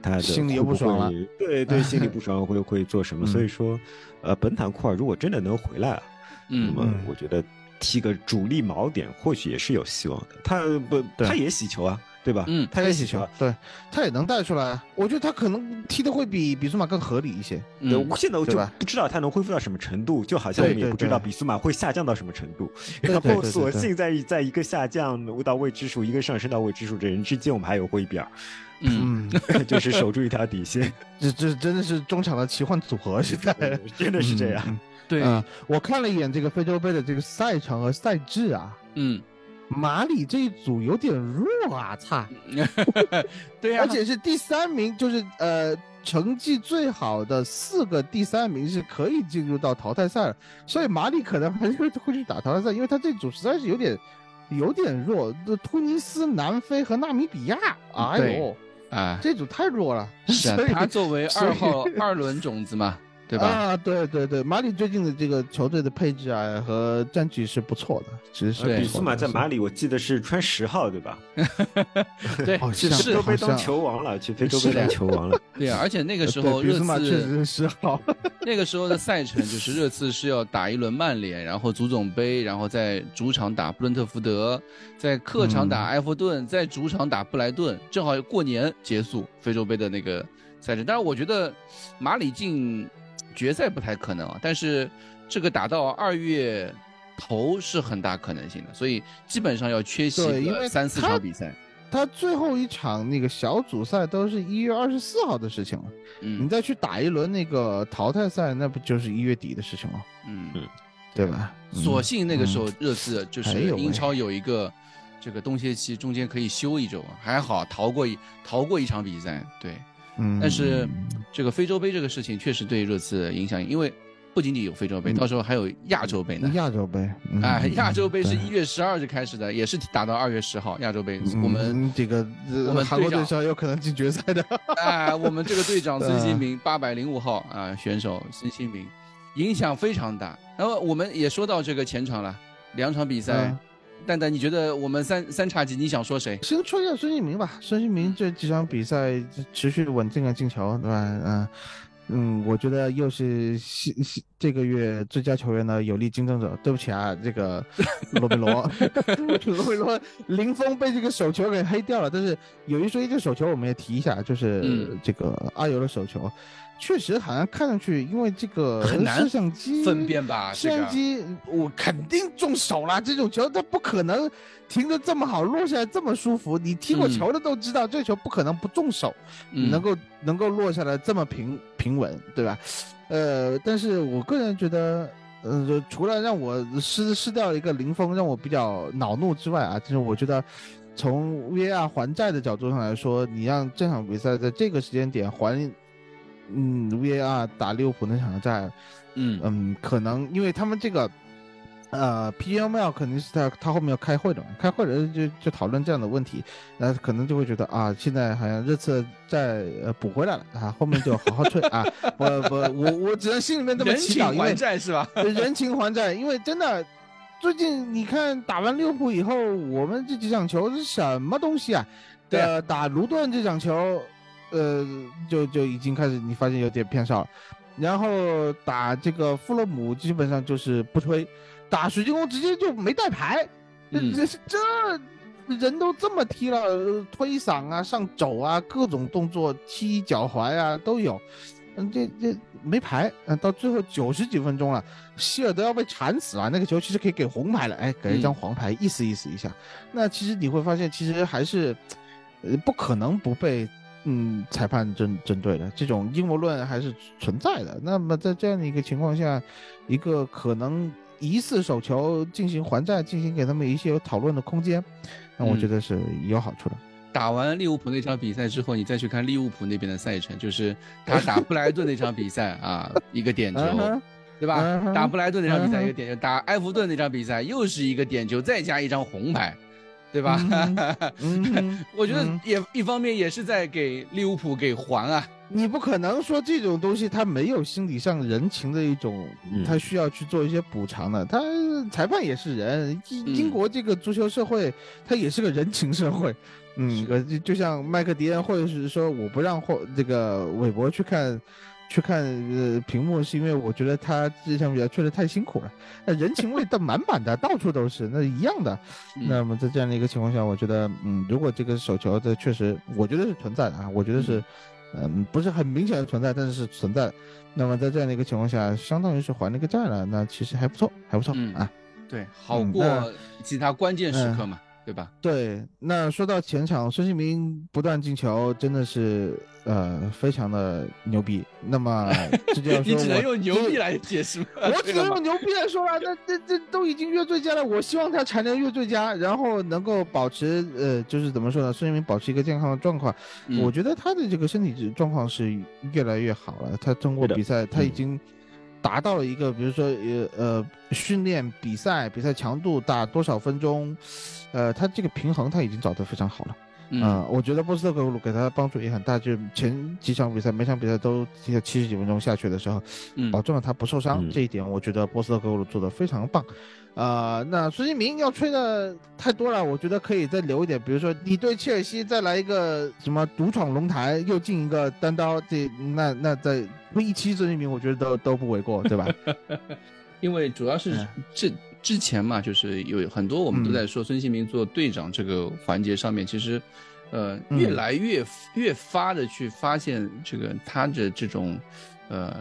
他的心里又不不爽了对对，(laughs) 心里不爽会会做什么？嗯所以说，呃，本坦库尔如果真的能回来啊，那嗯么我觉得踢个主力锚点或许也是有希望的。他不，他也洗球啊，对吧？嗯他也起球洗球啊。，对他也能带出来。我觉得他可能踢的会比比苏马更合理一些。对，嗯我现在我就不知道他能恢复到什么程度，就好像我们也不知道比苏马会下降到什么程度，对然后索性在在一个下降到未知数，一个上升到未知数这人之间，我们还有灰表，嗯 (laughs) 嗯，就是守住一条底线，(laughs) 这这真的是中场的奇幻组合，现在真的是这样。嗯对嗯，我看了一眼这个非洲杯的这个赛程和赛制啊，嗯马里这一组有点弱啊，差，(laughs) 对呀。而且是第三名，就是呃成绩最好的四个第三名是可以进入到淘汰赛了，所以马里可能还是会会去打淘汰赛，因为他这组实在是有点有点弱，这突尼斯、南非和纳米比亚，哎对呦，啊这组太弱了，是啊所以他作为二号二轮种子嘛，对吧？啊，对对对，马里最近的这个球队的配置啊和战绩是不错的，其实是对比苏马在马里，我记得是穿十号，对吧？对是当球王了，去非洲当球王了。对啊，而且那个时候热刺确刺实是十号，(laughs) 那个时候的赛程就是热刺是要打一轮曼联，然后足总杯，然后在主场打布伦特福德，在客场打埃弗顿，在主场打布莱顿，正好过年结束非洲杯的那个赛程。但是，我觉得马里进决赛不太可能啊，但是这个打到二月头是很大可能性的，所以基本上要缺席因为个三四场比赛。他最后一场那个小组赛都是一月二十四号的事情了，嗯你嗯再去打一轮那个淘汰赛，那不就是一月底的事情了，嗯嗯对吧？所幸那个时嗯候热刺就是英超有一个这个冬歇期，中间可以休一周，还好逃过一逃过一场比赛。对，嗯，但是这个非洲杯这个事情确实对热刺影响，因为不仅仅有非洲杯，嗯到时候还有亚洲杯呢。亚洲杯，嗯哎，亚洲杯是对一月十二日开始的，也是打到二月十号。亚洲杯，我们嗯这个我们韩国队长队是要有可能进决赛的，(laughs) 哎，我们这个队长孙兴嗯民，八百零五号啊选手孙兴民，影响非常大。然后我们也说到这个前场了，两场比赛嗯，蛋蛋，你觉得我们三三叉戟，你想说谁？先说一下孙兴民吧。孙兴民这几场比赛持续稳定的进球，对吧？嗯嗯，我觉得又是西西这个月最佳球员的有力竞争者。对不起啊，这个罗梅罗，(laughs) 罗梅罗零封被这个手球给黑掉了。但是有一说一，这手球我们也提一下，就是嗯这个阿尤的手球，确实好像看上去，因为这个很难摄像机分辨吧摄这个像机我肯定中手了，这种球它不可能停的这么好，落下来这么舒服。你踢过嗯球的都知道，这球不可能不中手，嗯能够能够落下来这么平平稳，对吧？呃，但是我个人觉得。呃，除了让我失失掉一个零封，让我比较恼怒之外啊，就是我觉得从 VAR 还债的角度上来说，你让这场比赛在这个时间点还，嗯，VAR 打利物浦那场债，嗯嗯，可能因为他们这个，呃，PML 肯定是他他后面要开会的嘛，开会的就就讨论这样的问题，那可能就会觉得啊，现在好像热刺再呃补回来了啊，后面就好好吹啊，不不我我只能心里面这么人祈祷，因为情还债是吧？人情还债，因为真的。最近你看打完利物浦以后，我们这几场球是什么东西啊？对啊呃，打卢顿这场球，呃，就就已经开始你发现有点偏少了。然后打这个富勒姆基本上就是不吹，打水晶宫直接就没带牌，这嗯。这是这人都这么踢了，呃推搡啊、上肘啊、各种动作、踢脚踝啊都有，嗯，这这没牌，嗯，到最后九十几分钟了，希尔德要被铲死了，那个球其实可以给红牌了，哎，给一张嗯。黄牌，意思意思一下。那其实你会发现，其实还是，呃，不可能不被嗯裁判针针对的，这种阴谋论还是存在的。那么在这样的一个情况下，一个可能疑似手球进行还债，进行给他们一些有讨论的空间，那我嗯觉得是有好处的。打完利物浦那场比赛之后，你再去看利物浦那边的赛程，就是他打布莱顿那场比赛啊，(laughs) 一个点球，对吧？打布莱顿那场比赛一个点球，打埃弗顿那场比赛又是一个点球，再加一张红牌，对吧？(laughs) 我觉得嗯也一方面也是在给利物浦给还啊，你不可能说这种东西他没有心理上人情的一种，嗯他需要去做一些补偿的。他裁判也是人，英国这个足球社会，他也是个人情社会。嗯，就就像麦克迪恩，或者是说我不让霍这个韦伯去看。去看呃屏幕，是因为我觉得他这项比赛确实太辛苦了，那人情味的满满的，到处都是，那一样的。嗯那么在这样的一个情况下，我觉得，嗯，如果这个手球这确实，我觉得是存在的啊，我觉得是，嗯，不是很明显的存在，但是是存在的。那么在这样的一个情况下，相当于是还了个债了，那其实还不错，还不错、嗯啊。对，好过其他关键时刻嘛，对吧？对，那说到前场，孙兴民不断进球，真的是呃非常的牛逼。那么这就要说你只能用牛逼来解释吗？我只能用牛逼来说了，那这这都已经越最佳了，我希望他蝉联越最佳，然后能够保持呃，就是怎么说呢，孙兴民保持一个健康的状况。嗯我觉得他的这个身体状况是越来越好了。他通过比赛，他已嗯经达到了一个，比如说呃呃训练比赛比赛强度打多少分钟，呃，他这个平衡他已经找得非常好了。嗯啊、我觉得波斯特格鲁给他的帮助也很大，就是前几场比赛每场比赛都踢到七十几分钟下去的时候，嗯保证了他不受伤，嗯这一点我觉得波斯特格鲁做的非常棒。啊、那孙兴民要吹的太多了，我觉得可以再留一点，比如说你对切尔西再来一个什么独闯龙台，又进一个单刀，这那那再吹一期孙兴民，我觉得都都不为过，对吧？(laughs) 因为主要是嗯这之前嘛，就是有很多我们都嗯在说孙兴民做队长这个环节上面，其实，呃，嗯越来越越发的去发现这个他的这种，呃。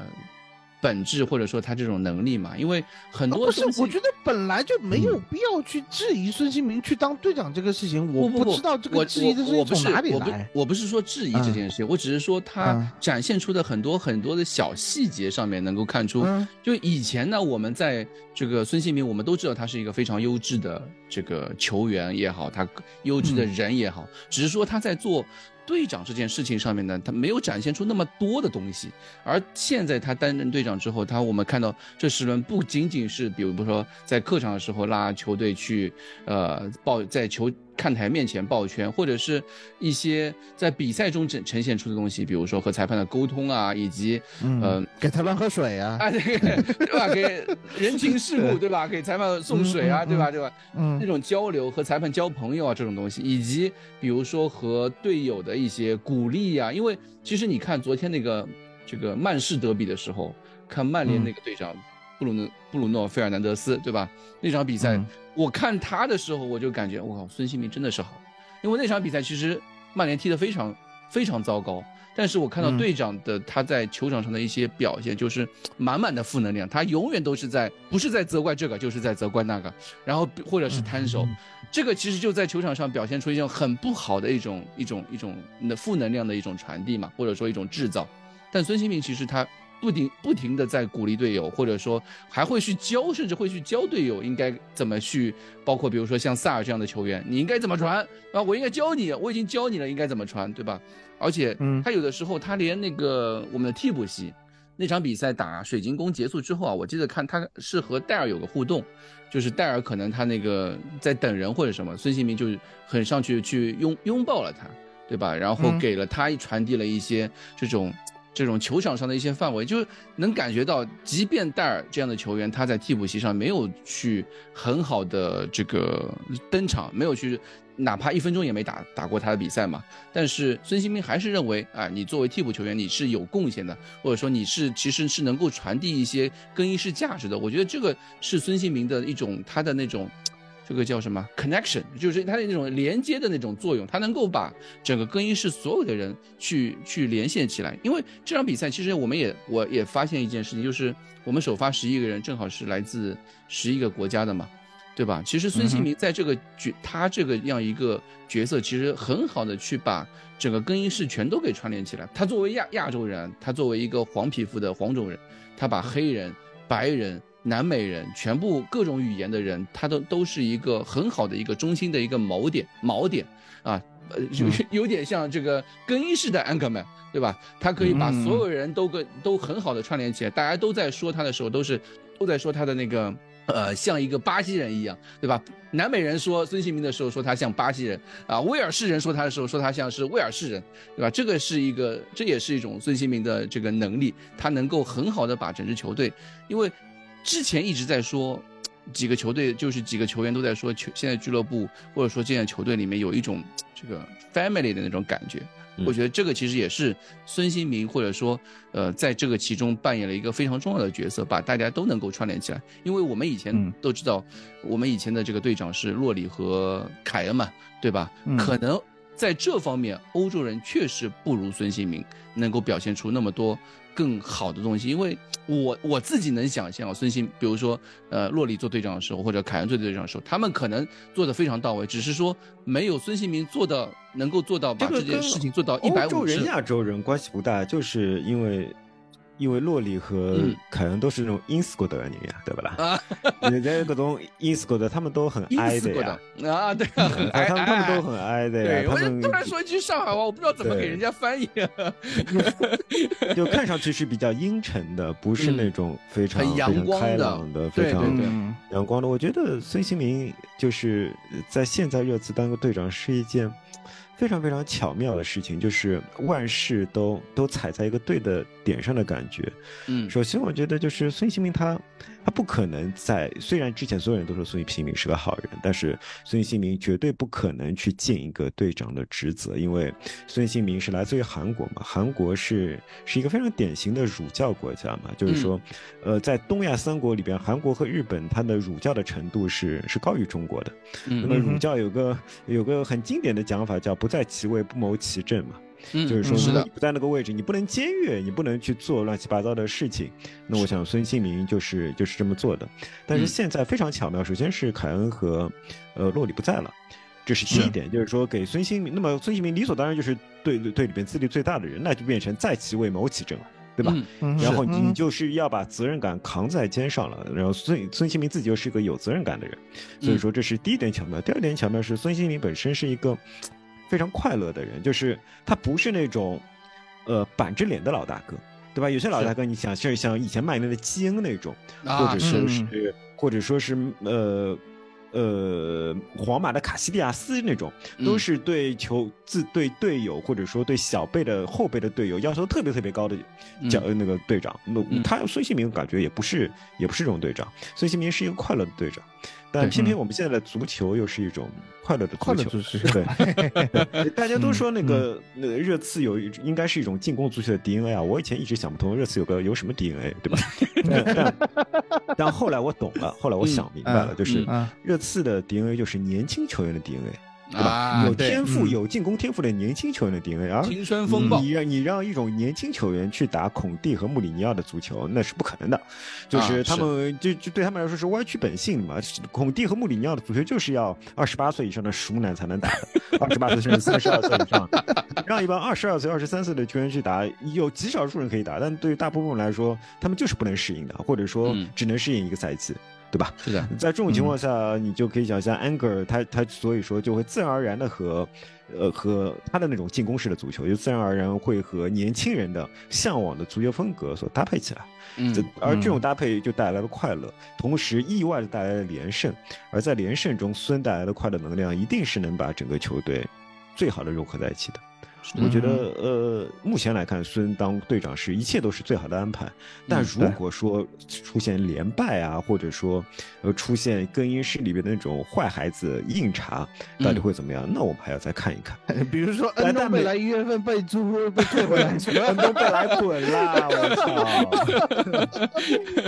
本质或者说他这种能力嘛，因为很多不是我觉得本来就没有必要去质疑孙兴民去当队长这个事情，我不不知道这我个质疑的我我不是从哪里我不来。我不是说质疑这件事情，我只是说他嗯展现出的很多很多的小细节上面能够看出，嗯就以前呢，我们在这个孙兴民，我们都知道他是一个非常优质的这个球员也好，他优质的嗯人也好，只是说他在做队长这件事情上面呢，他没有展现出那么多的东西。而现在他担任队长之后，他我们看到这十轮不仅仅是比如说在客场的时候拉球队去呃抱在球看台面前抱拳，或者是一些在比赛中呈呈现出的东西，比如说和裁判的沟通啊，以及嗯呃给裁判喝水啊，啊，这个 (laughs) 对吧？给人情世故，对吧？给裁判送水啊，对吧？对吧？嗯那种交流和裁判交朋友啊，这种东西，以及比如说和队友的一些鼓励啊，因为其实你看昨天那个这个曼市德比的时候，看曼联嗯那个队长布鲁诺布鲁诺·费尔南德斯，对吧？那场比赛，嗯我看他的时候，我就感觉，我靠，孙兴民真的是好，因为那场比赛其实曼联踢得非常非常糟糕。但是我看到嗯。队长的他在球场上的一些表现，就是满满的负能量，他永远都是在不是在责怪这个，就是在责怪那个，然后或者是摊手，(laughs) 这个其实就在球场上表现出一种很不好的一种一种一种的负能量的一种传递嘛，或者说一种制造。但孙兴民其实他不停不停的在鼓励队友，或者说还会去教，甚至会去教队友应该怎么去，包括比如说像萨尔这样的球员，你应该怎么传啊？我应该教你，我已经教你了，应该怎么传，对吧？而且嗯他有的时候他连那个我们的替补席。那场比赛打水晶宫结束之后啊，我记得看他是和戴尔有个互动，就是戴尔可能他那个在等人或者什么，孙兴民就很上去去拥拥抱了他，对吧？然后嗯给了他传递了一些这种这种球场上的一些范围，就是能感觉到，即便戴尔这样的球员，他在替补席上没有去很好的这个登场，没有去。哪怕一分钟也没打打过他的比赛嘛，但是孙兴民还是认为啊，你作为替补球员你是有贡献的，或者说你是其实是能够传递一些更衣室价值的。我觉得这个是孙兴民的一种他的那种，这个叫什么 connection，就是它的那种连接的那种作用，它能够把整个更衣室所有的人去去连线起来。因为这场比赛其实我们也我也发现一件事情，就是我们首发十一个人正好是来自十一个国家的嘛。对吧？其实孙兴民在这个角，他这个样一个角色，其实很好的去把整个更衣室全都给串联起来。他作为亚亚洲人，他作为一个黄皮肤的黄种人，他把黑人、白人、南美人，全部各种语言的人，他都都是一个很好的一个中心的一个锚点锚点啊，呃，有 (laughs) 有点像这个更衣室的 anchorman，对吧？他可以把所有人都跟都很好的串联起来，大家都在说他的时候，都是都在说他的那个。呃，像一个巴西人一样，对吧？南美人说孙兴民的时候，说他像巴西人啊；威尔士人说他的时候，说他像是威尔士人，对吧？这个是一个，这也是一种孙兴民的这个能力，他能够很好的把整支球队，因为之前一直在说，(tsk) 几个球队就是几个球员都在说，球现在俱乐部或者说现在球队里面有一种 (tsk) 这个 family 的那种感觉。我觉得这个其实也是孙兴民，或者说，呃，在这个其中扮演了一个非常重要的角色，把大家都能够串联起来。因为我们以前都知道，我们以前的这个队长是洛里和凯恩嘛，对吧？可能在这方面，欧洲人确实不如孙兴民能够表现出那么多。更好的东西，因为 (tsk) 我我自己能想象，孙兴，比如说，呃，洛里做队长的时候，或者凯恩做队长的时候，他们可能做的非常到位，只是说没有孙兴民做的能够做到把这件事情做到一百五十。欧洲人、亚洲人关系不大，就是因为。因为洛里和凯恩都是那种 ins 过的人呀，对不啦？啊，你在各种 ins 过的，他们都很矮的呀。啊，对啊，(laughs) 他们他们都很矮的呀。他们突然说一句上海话，我不知道怎么给人家翻译。(laughs) 就看上去是比较阴沉的，不是那种非常阳光开朗的、非常阳光的。我觉得孙兴民就是在现在热刺当个队长是一件。非常非常巧妙的事情，就是万事都都踩在一个对的点上的感觉。嗯，首先我觉得就是孙兴民他。他不可能在，虽然之前所有人都说孙兴民是个好人，但是孙兴民绝对不可能去尽一个队长的职责，因为孙兴民是来自于韩国嘛，韩国是是一个非常典型的儒教国家嘛，就是说，呃，在东亚三国里边，韩国和日本它的儒教的程度是是高于中国的。那么儒教有个有个很经典的讲法叫不在其位不谋其政嘛。就是说，你不在那个位置，你不能僭越，你不能去做乱七八糟的事情。那我想孙兴民就是就是这么做的。但是现在非常巧妙，首先是凯恩和呃洛里不在了，这是第一点，就是说给孙兴民。那么孙兴民理所当然就是队队里边资历最大的人，那就变成在其位谋其政了，对吧？然后你就是要把责任感扛在肩上了。然后孙孙兴民自己又是一个有责任感的人，所以说这是第一点巧妙。第二点巧妙是孙兴民本身是一个。非常快乐的人，就是他不是那种，呃，板着脸的老大哥，对吧？有些老大哥，你想是像以前曼联的基恩那种，或者说是，或者说是，呃。呃，皇马的卡西利亚斯那种，都是对球自对队友或者说对小辈的后辈的队友要求特别特别高的，叫那个队长。那他孙兴民感觉也不是也不是这种队长，孙兴民是一个快乐的队长，但偏偏我们现在的足球又是一种快乐的足球。(laughs) 对，大家都说那个那热刺有应该是一种进攻足球的 DNA 啊，我以前一直想不通热刺有个有什么 DNA，对吧？(laughs) 但但后来我懂了，后来我想明白了，就是热。刺的 DNA 就是年轻球员的 DNA。对吧？有天赋、有进攻天赋的年轻球员的 DNA，而青春风暴，你让你让一种年轻球员去打孔蒂和穆里尼奥的足球，那是不可能的。就是他们就就对他们来说是歪曲本性嘛。孔蒂和穆里尼奥的足球就是要二十八岁以上的熟男才能打的，二十八岁甚至三十二岁以上，让一帮二十二岁、二十三岁的球员去打，有极少数人可以打，但对于大部分人来说，他们就是不能适应的，或者说只能适应一个赛季。对吧？是的，在这种情况下，你就可以想象 Anger 他他所以说就会自然而然的和，呃和他的那种进攻式的足球，就自然而然会和年轻人的向往的足球风格所搭配起来。嗯，而这种搭配就带来了快乐，同时意外的带来了连胜。而在连胜中，孙带来的快乐能量一定是能把整个球队最好的融合在一起的。我觉得，呃，目前来看，孙当队长是一切都是最好的安排。但如果说出现连败啊，或者说呃出现更衣室里边的那种坏孩子硬茬，到底会怎么样？那我们还要再看一看。(laughs) 比如说，恩东贝莱一月份被租被退回来，(laughs) 恩东贝莱滚啦！我操！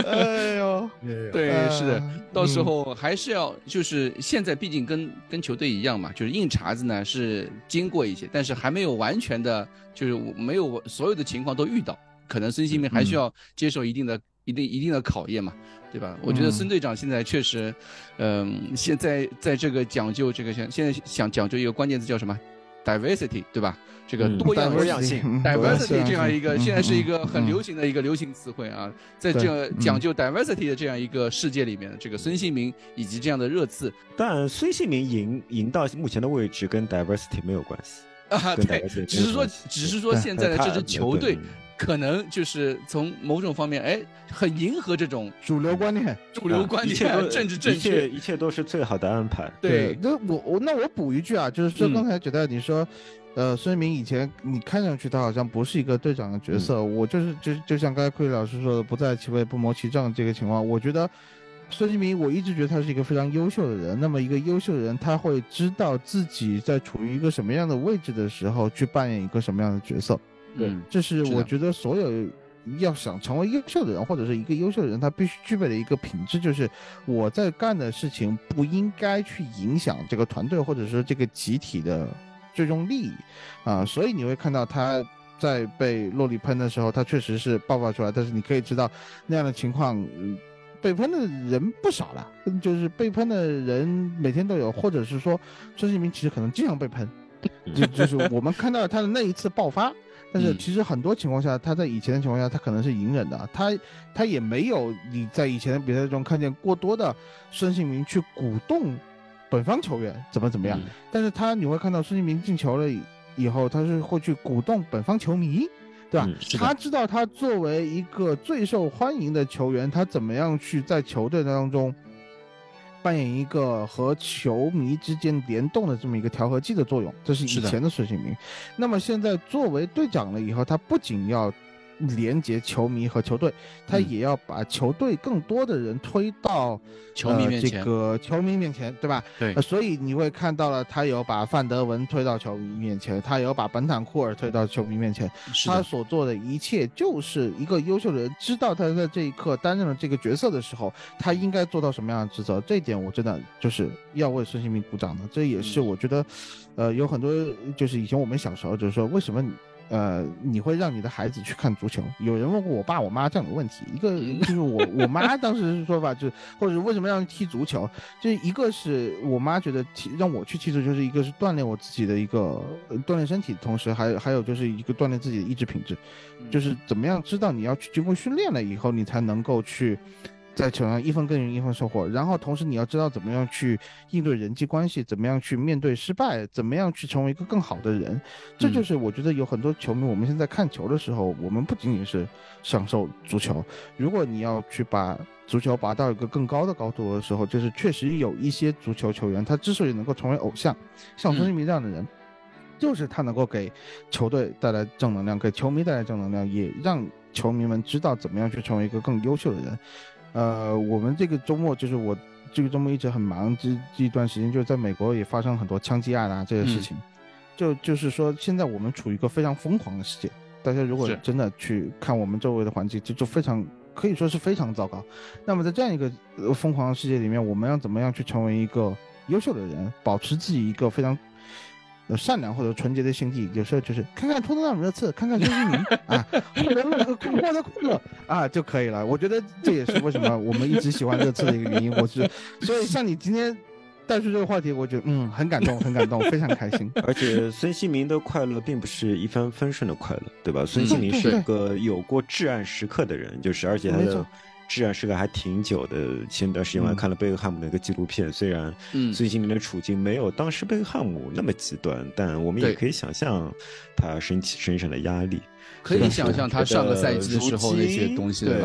(laughs) 哎呦，对，是的，到时候还是要就是现在，毕竟跟跟球队一样嘛，就是硬茬子呢是经过一些，但是还没有完。全的，就是没有所有的情况都遇到，可能孙兴民还需要接受一定的、一定、一定的考验嘛，对吧？我觉得孙队长现在确实，嗯，现在在这个讲究这个现现在想讲究一个关键字叫什么？diversity，对吧？这个多样性，diversity (laughs) 这样一个现在是一个很流行的一个流行词汇啊，在这讲究 diversity 的这样一个世界里面，这个孙兴民以及这样的热刺，但孙兴民赢赢到目前的位置跟 diversity 没有关系。(laughs) 啊，对，只是说，只是说，现在的这支球队，可能就是从某种方面，哎，很迎合这种主流观念，主流观念，政治正确，一切都是最好的安排。对，那我我那我补一句啊，就是说刚才觉得你说，呃，孙明以前你看上去他好像不是一个队长的角色，我就是就就像刚才库里老师说的，不在其位不谋其政这个情况，我觉得。孙兴明，我一直觉得他是一个非常优秀的人。那么，一个优秀的人，他会知道自己在处于一个什么样的位置的时候，去扮演一个什么样的角色。对，这是我觉得所有要想成为优秀的人，或者是一个优秀的人，他必须具备的一个品质，就是我在干的事情不应该去影响这个团队或者说这个集体的最终利益啊。所以你会看到他在被洛里喷的时候，他确实是爆发出来。但是你可以知道那样的情况。被喷的人不少了，就是被喷的人每天都有，或者是说孙兴民其实可能经常被喷，就就是我们看到他的那一次爆发，但是其实很多情况下他在以前的情况下他可能是隐忍的，他他也没有你在以前的比赛中看见过多的孙兴民去鼓动本方球员怎么怎么样，但是他你会看到孙兴民进球了以后，他是会去鼓动本方球迷。对吧？他知道他作为一个最受欢迎的球员，他怎么样去在球队当中扮演一个和球迷之间联动的这么一个调和剂的作用？这是以前的孙兴民。那么现在作为队长了以后，他不仅要。连接球迷和球队，他也要把球队更多的人推到球迷面前，这个球迷面前，对吧？对，所以你会看到了，他有把范德文推到球迷面前，他有把本坦库尔推到球迷面前，他所做的一切就是一个优秀的人知道他在这一刻担任了这个角色的时候，他应该做到什么样的职责。这一点我真的就是要为孙兴民鼓掌的。这也是我觉得，呃，有很多就是以前我们小时候就是说，为什么你。呃，你会让你的孩子去看足球？有人问过我爸我妈这样的问题，一个就是我我妈当时是说吧就是，或者为什么让踢足球？就一个是我妈觉得踢让我去踢足球，是一个是锻炼我自己的一个锻炼身体的，同时还还有就是一个锻炼自己的意志品质，就是怎么样知道你要去经过训练了以后，你才能够去。在球上一分耕耘一分收获，然后同时你要知道怎么样去应对人际关系，怎么样去面对失败，怎么样去成为一个更好的人。这就是我觉得有很多球迷，我们现在看球的时候，我们不仅仅是享受足球。如果你要去把足球拔到一个更高的高度的时候，就是确实有一些足球球员，他之所以能够成为偶像，像孙兴民这样的人，就是他能够给球队带来正能量，给球迷带来正能量，也让球迷们知道怎么样去成为一个更优秀的人。呃，我们这个周末就是我这个周末一直很忙，这这一段时间就是在美国也发生很多枪击案啊这些事情，就就是说现在我们处于一个非常疯狂的世界，大家如果真的去看我们周围的环境，就就非常可以说是非常糟糕。那么在这样一个疯狂的世界里面，我们要怎么样去成为一个优秀的人，保持自己一个非常。善良或者纯洁的心地，有时候就是看看托特纳姆热刺，看看孙兴民 (laughs) 啊，或者乐个获得快乐啊就可以了。我觉得这也是为什么我们一直喜欢热刺的一个原因。我是所以像你今天带出这个话题，我觉得嗯很感动，很感动，非常开心。而且孙兴民的快乐并不是一帆风顺的快乐，对吧？孙兴民是个有过至暗时刻的人，就是而且他的。质然是个还挺久的。前段时间我还看了贝克汉姆的一个纪录片，虽然孙兴民的处境没有当时贝克汉姆那么极端，但我们也可以想象他身体身上的压力。可以想象他上个赛季的时候那些东西，对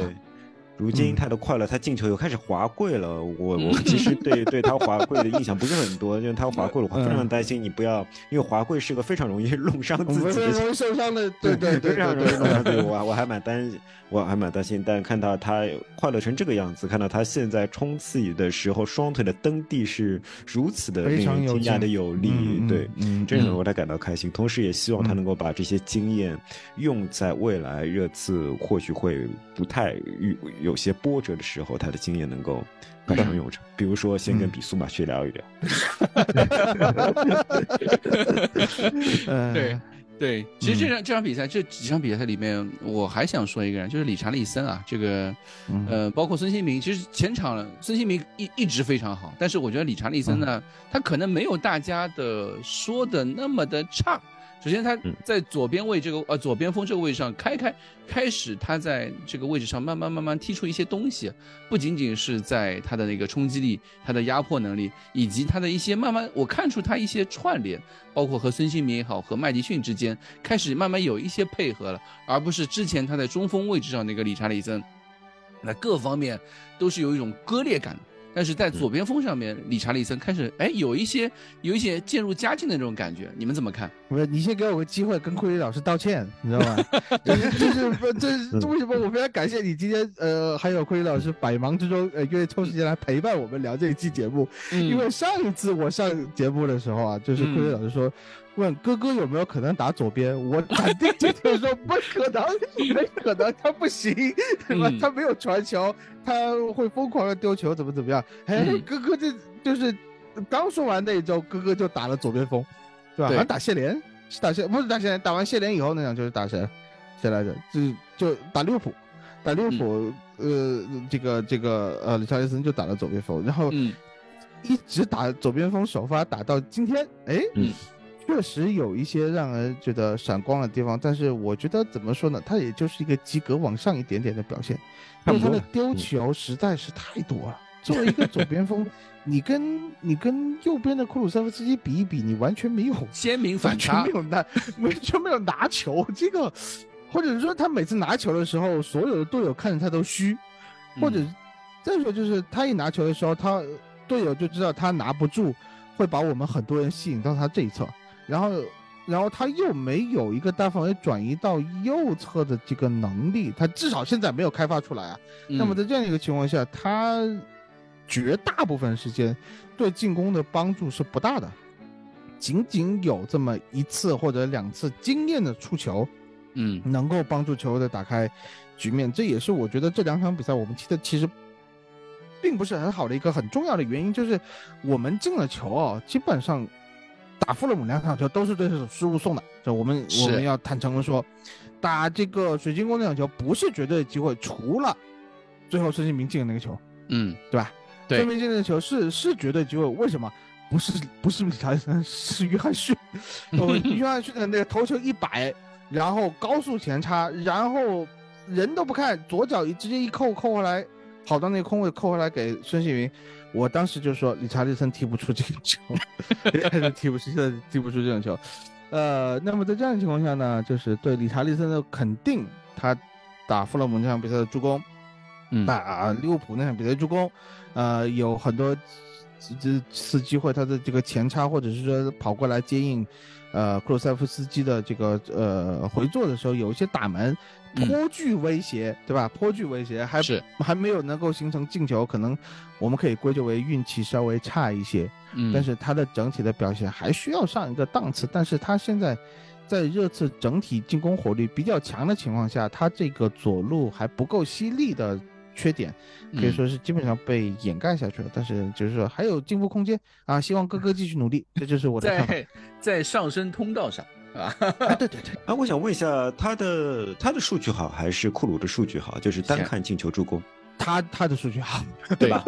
如今他的快乐，他进球又开始滑跪了。我我其实对对他滑跪的印象不是很多，因为他滑跪了，我非常担心你不要，因为滑跪是个非常容易弄伤自己、容易受伤的，(laughs) 对对对，非常容易弄伤对。我我还蛮担，我还蛮担心。但看到他快乐成这个样子，看到他现在冲刺的时候双腿的蹬地是如此的令人惊讶的有力，对，真的为他感到开心。同时也希望他能够把这些经验用在未来热刺，或许会不太有。有些波折的时候，他的经验能够派上用场。比如说，先跟比苏马去聊一聊。(laughs) 对 (laughs) 对，其实这场这场比赛，这几场比赛里面，我还想说一个人，就是理查利森啊。这个呃，包括孙兴民，其实前场孙兴民一一直非常好，但是我觉得理查利森呢，他可能没有大家的说的那么的差。首先，他在左边位这个呃左边锋这个位置上开开开始，他在这个位置上慢慢慢慢踢出一些东西，不仅仅是在他的那个冲击力、他的压迫能力，以及他的一些慢慢，我看出他一些串联，包括和孙兴民也好，和麦迪逊之间开始慢慢有一些配合了，而不是之前他在中锋位置上那个理查利森，那各方面都是有一种割裂感。但是在左边锋上面，理查利森开始哎有一些有一些渐入佳境的那种感觉，你们怎么看？不是，你先给我个机会跟库里老师道歉，你知道吗？就是就是这 (laughs) 为什么我非常感谢你今天呃还有库里老师百忙之中呃愿意抽时间来陪伴我们聊这一期节目，因为上一次我上节目的时候啊，就是库里老师说。问哥哥有没有可能打左边？我肯定今天说不可能，没可能，他不行，对吧？他没有传球，他会疯狂的丢球，怎么怎么样？哎，哥哥这就是刚说完那一周，哥哥就打了左边锋，对吧？好像打谢联，是打谢不是打谢联，打完谢联以后那场就是打谁？谁来着？就就打利物浦，打利物浦，呃，这个这个呃，理查利森就打了左边锋，然后一直打左边锋首发打到今天，哎。确实有一些让人觉得闪光的地方，但是我觉得怎么说呢？他也就是一个及格往上一点点的表现，因为他的丢球实在是太多了。作为一个左边锋，你跟你跟右边的库鲁塞夫斯基比一比，你完全没有 (laughs) 鲜明反差，没有拿，完全没有拿球。这个，或者说他每次拿球的时候，所有的队友看着他都虚，或者再说就是他一拿球的时候，他队友就知道他拿不住，会把我们很多人吸引到他这一侧。然后，然后他又没有一个大范围转移到右侧的这个能力，他至少现在没有开发出来啊。那么在这样一个情况下，他绝大部分时间对进攻的帮助是不大的，仅仅有这么一次或者两次经验的出球，嗯，能够帮助球队打开局面。这也是我觉得这两场比赛我们踢的其实并不是很好的一个很重要的原因，就是我们进了球啊，基本上。打富勒姆两场球都是对手失误送的，这我们我们要坦诚的说，打这个水晶宫那场球不是绝对的机会，除了最后孙兴民进的那个球，嗯，对吧？对，孙兴民进的球是是绝对机会，为什么？不是不是理查利森，是约翰逊，(laughs) 约翰逊的那个头球一摆，然后高速前插，然后人都不看，左脚一直接一扣扣回来，跑到那个空位扣回来给孙兴民。我当时就说，理查利森踢不出这个球，(laughs) 踢不出，现在踢不出这种球。呃，那么在这样的情况下呢，就是对理查利森的肯定，他打富勒姆那场比赛的助攻，打利物浦那场比赛助攻，呃，有很多这次机会，他的这个前插或者是说跑过来接应，呃，库鲁塞夫斯基的这个呃回做的时候，有一些打门。颇具威胁，对吧？颇具威胁，还是还没有能够形成进球，可能我们可以归咎为运气稍微差一些。嗯，但是他的整体的表现还需要上一个档次。但是他现在在热刺整体进攻火力比较强的情况下，他这个左路还不够犀利的缺点，可以说是基本上被掩盖下去了。但是就是说还有进步空间啊！希望哥哥继续努力，这就是我的看法。在在上升通道上。啊，(laughs) 对对对，啊，我想问一下，他的他的数据好还是库鲁的数据好？就是单看进球助攻，他他的数据好，(laughs) 对吧？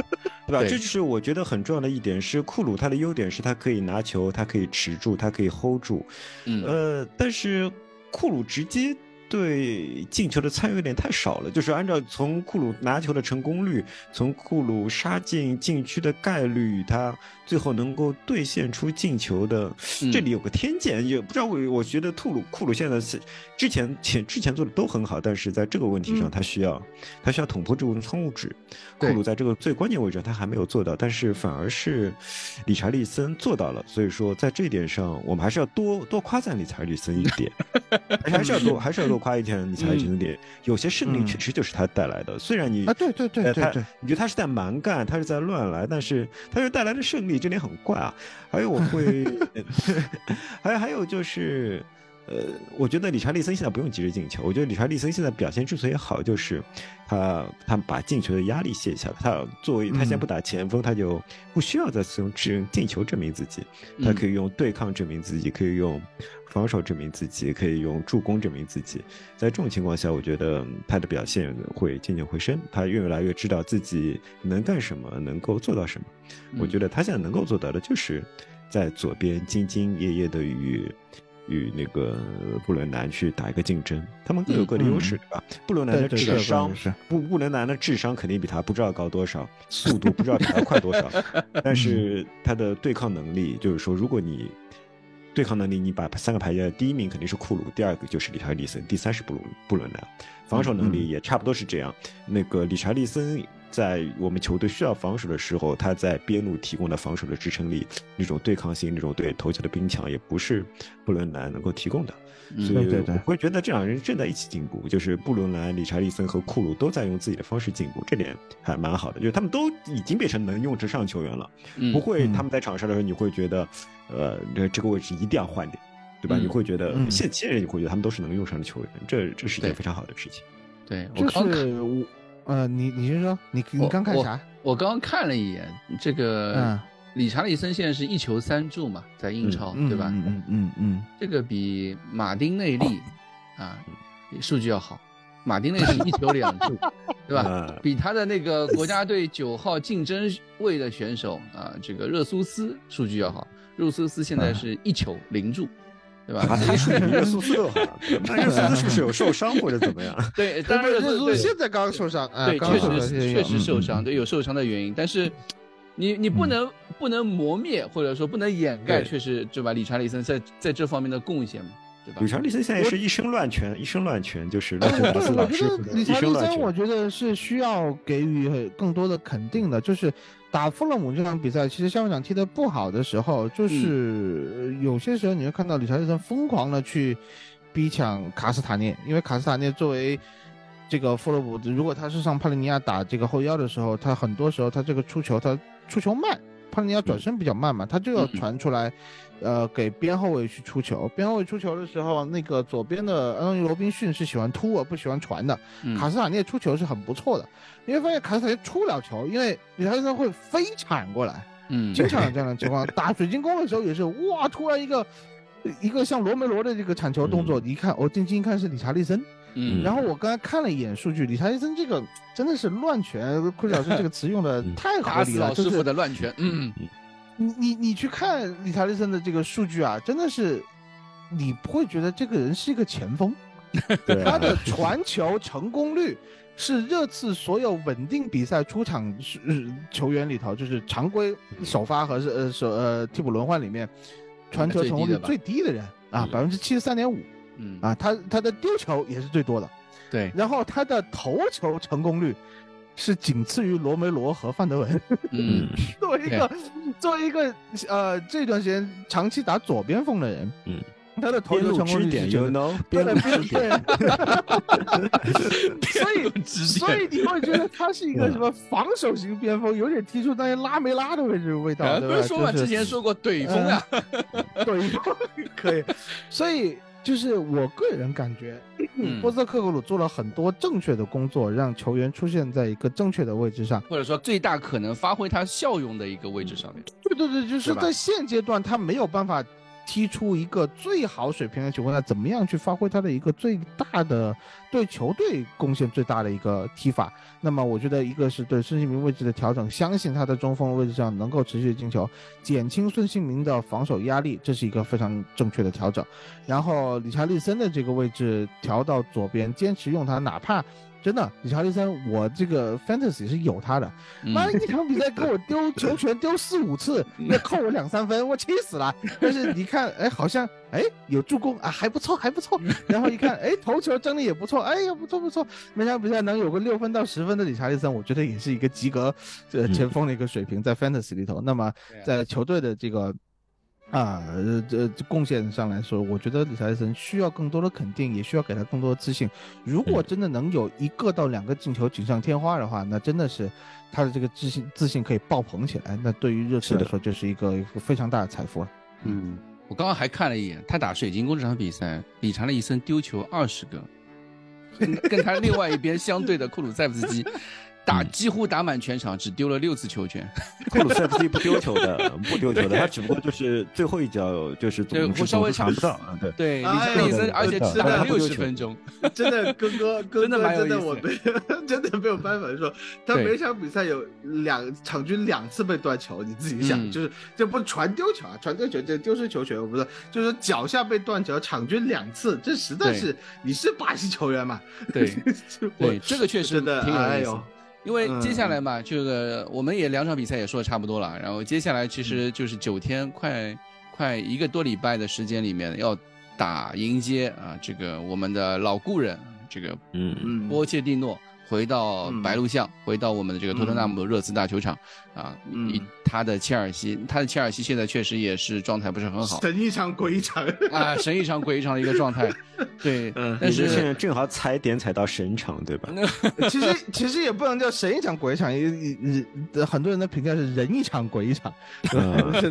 对吧？这就是我觉得很重要的一点，是库鲁他的优点是他可以拿球，他可以持住，他可以 hold 住，嗯，呃，但是库鲁直接对进球的参与有点太少了。就是按照从库鲁拿球的成功率，从库鲁杀进禁区的概率，他最后能够兑现出进球的，嗯这里有个天见，也不知道我我觉得库鲁库鲁现在是之前前之前做的都很好，但是在这个问题上，嗯他需要他需要捅破这层窗户纸。库鲁在这个最关键位置他还没有做到，但是反而是理查利森做到了。所以说在这一点上，我们还是要多多夸赞理查利森一点，(laughs) (laughs) 还是要多还是要多夸一点理查利森一点。有些胜利嗯确实就是他带来的，虽然你啊，对对对对对，你觉得他是在蛮干，他是在乱来，但是他是带来的胜利，这点很怪啊。还有我会，(laughs) 还有还有就是，呃，我觉得理查利森现在不用急着进球，我觉得理查利森现在表现之所以好，就是他他把进球的压力卸下了，他作为他现在嗯不打前锋，他就不需要再用只进球证明自己，他可以用对抗证明自己，可以用防守证明自己，可以用助攻证明自己。在这种情况下，我觉得他的表现会渐渐回升，他越来越知道自己能干什么，能够做到什么。我觉得他现在能够做到的，就是在左边兢兢业业的与与那个布伦南去打一个竞争，他们各有各的优势，对吧？布伦南的智商布布伦南的智商肯定比他不知道高多少，速度不知道比他快多少，(laughs) 但是他的对抗能力，就是说，如果你对抗能力，你把三个排在第一名肯定是库鲁，第二个就是理查利森，第三是布鲁布伦南。防守能力也差不多是这样。那个理查利森在我们球队需要防守的时候，他在边路提供的防守的支撑力、那种对抗性、那种对头球的兵强，也不是布伦南能够提供的。嗯所以对对对我会觉得这两人正在一起进步，就是布伦南、理查利森和库鲁都在用自己的方式进步，这点还蛮好的。就是他们都已经变成能用之上球员了，嗯不会嗯他们在场上的时候你会觉得，呃，这这个位置一定要换掉，对吧？嗯你会觉得嗯现现在你会觉得他们都是能用上的球员，这这是一件非常好的事情。对我就刚看是我，呃，你你先说，你你刚看啥？我刚刚看了一眼这个嗯，理查利森现在是一球三助嘛，在英超、嗯对吧？嗯嗯嗯嗯这个比马丁内利啊数据要好，马丁内利一球两助，(laughs) 对吧？嗯比他的那个国家队九号竞争位的选手啊，这个热苏斯数据要好。热苏斯现在是一球零助，对吧？啊，他属于热苏斯热 (laughs) 苏斯是不是有受伤或者怎么样？对，嗯，(laughs) 当然热热苏苏对现在刚刚受伤，啊，对，确实确实受伤，嗯对，有受伤的原因，但是你你不嗯能不能磨灭或者说不能掩盖，确实对吧？理查利森在在这方面的贡献嘛，对吧理？查利森现在是一身乱拳，一身乱拳，就是乱拳打对，死我觉得老师理查利森，我。觉得是需要给予更多的肯定的。就是打富勒姆这场比赛，其实下半场踢得不好的时候，就是呃有些时候你会看到理查利森疯狂的去逼抢卡斯塔涅，因为卡斯塔涅作为这个富勒姆，如果他是上帕利尼亚打这个后腰的时候，他很多时候他这个出球他出球慢，帕利尼亚转身比较慢嘛，他就要嗯传出来。呃，给边后卫去出球，边后卫出球的时候，那个左边的安东尼罗宾逊是喜欢突而不喜欢传的。嗯卡斯塔涅出球是很不错的，你会发现卡斯塔涅出不了球，因为理查利森会飞铲过来，嗯，经常有这样的情况。(laughs) 打水晶宫的时候也是，哇，突然一个一个像罗梅罗的这个铲球动作，你一看，我定睛一看是理查利森。嗯，然后我刚才看了一眼数据，理查利森这个真的是乱拳，库里老师这个词用的嗯。太合理了，就是老师傅的乱拳，嗯，你你你去看理查利森的这个数据啊，真的是你不会觉得这个人是一个前锋。(laughs) 他的传球成功率是热刺所有稳定比赛出场是呃球员里头，就是常规首发和是呃首呃替补轮换里面传球成功率最低的人啊，嗯。百分之七十三点五嗯，啊，他他的丢球也是最多的，对，然后他的头球成功率是仅次于罗梅罗和范德文。(laughs) 嗯，作为一个作为一个呃这段时间长期打左边锋的人，嗯，他的头球成功支点，you 率是真的 know，对 (laughs) 边路支点。所以所以你会觉得他是一个什么防守型边锋，有点踢出那些拉梅拉的位置味道？不是说嘛，之前说过怼风啊，(laughs) 对，可以。所以就是我个人感觉，嗯。(clears throat) 波斯特克格鲁做了很多正确的工作，让球员出现在一个正确的位置上。或者说最大可能发挥他效用的一个位置上面，对对对，就是在现阶段他没有办法踢出一个最好水平的情况下，怎么样去发挥他的一个最大的对球队贡献最大的一个踢法。那么我觉得一个是对孙兴民位置的调整，相信他在中锋位置上能够持续进球，减轻孙兴民的防守压力，这是一个非常正确的调整。然后理查利森的这个位置调到左边，坚持用他，哪怕。真的，理查利森，我这个 fantasy 是有他的。妈，一场比赛给我丢球权丢四五次，那扣我两三分，我气死了。(laughs) 但是你看，哎，好像哎有助攻啊，还不错，还不错。(laughs) 然后一看，哎，头球争的也不错，哎呀，不错不错。每场比赛能有个六分到十分的理查利森，我觉得也是一个及格这前锋的一个水平，在 fantasy 里头。那么在球队的这个。啊，这贡献上来说，我觉得理查利森需要更多的肯定，也需要给他更多的自信。如果真的能有一个到两个进球锦上添花的话，那真的是他的这个自信自信可以爆棚起来。那对于热刺来说，就是一个非常大的财富了。嗯，我刚刚还看了一眼，他打水晶宫这场比赛，理查利森丢球二十个，跟跟他另外一边相对的库鲁塞夫斯基。打几乎打满全场，只丢了六次球权。(laughs) 库鲁塞夫斯基不丢球的，(laughs) 不丢球的，他只不过就是最后一脚就是总是，稍微抢不到。对对，理查利森，而且吃了六十分钟。(laughs) 真的，哥哥，哥哥，真的，我没真的没有办法说，他每场比赛有两场均两次被断球，你自己想，就是这不传丢球啊，传丢球就丢失球权，我不是，就是脚下被断球，场均两次，这实在是你是巴西球员嘛？对对，这个确实的，哎呦。因为接下来嘛，这个我们也两场比赛也说的差不多了，然后接下来其实就是九天，快快一个多礼拜的时间里面要打迎接啊，这个我们的老故人，这个嗯嗯。波切蒂诺。回到白鹿巷，回到我们的这个托特纳姆热刺大球场啊，以他的切尔西，他的切尔西现在确实也是状态不是很好，神一场鬼一场。(laughs) 啊，神一场鬼一场的一个状态，对，但是现在正好踩点踩到神场，对吧？(laughs) 其实其实也不能叫神一场鬼一场，也也很多人的评价是人一场鬼一场，(laughs)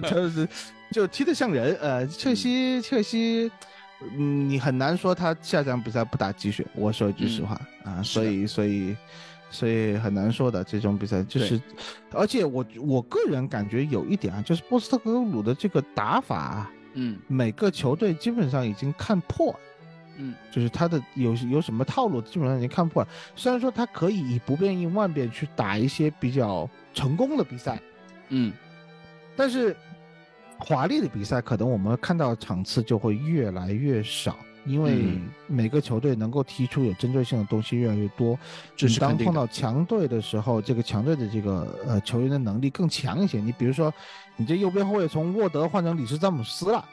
就是就踢得像人，呃，切尔西切尔西。嗯，你很难说他下场比赛不打鸡血。我说一句实话啊，所以所以所以很难说的这种比赛就是，而且我我个人感觉有一点啊，就是波斯特格鲁的这个打法，嗯，每个球队基本上已经看破，嗯，就是他的有有什么套路，基本上已经看破了。虽然说他可以以不变应万变去打一些比较成功的比赛，嗯，但是。华丽的比赛，可能我们看到场次就会越来越少，因为每个球队能够踢出有针对性的东西越来越多。这是当碰到强队的时候，这个强队的这个呃球员的能力更强一些。你比如说，你这右边后卫从沃德换成里斯詹姆斯了，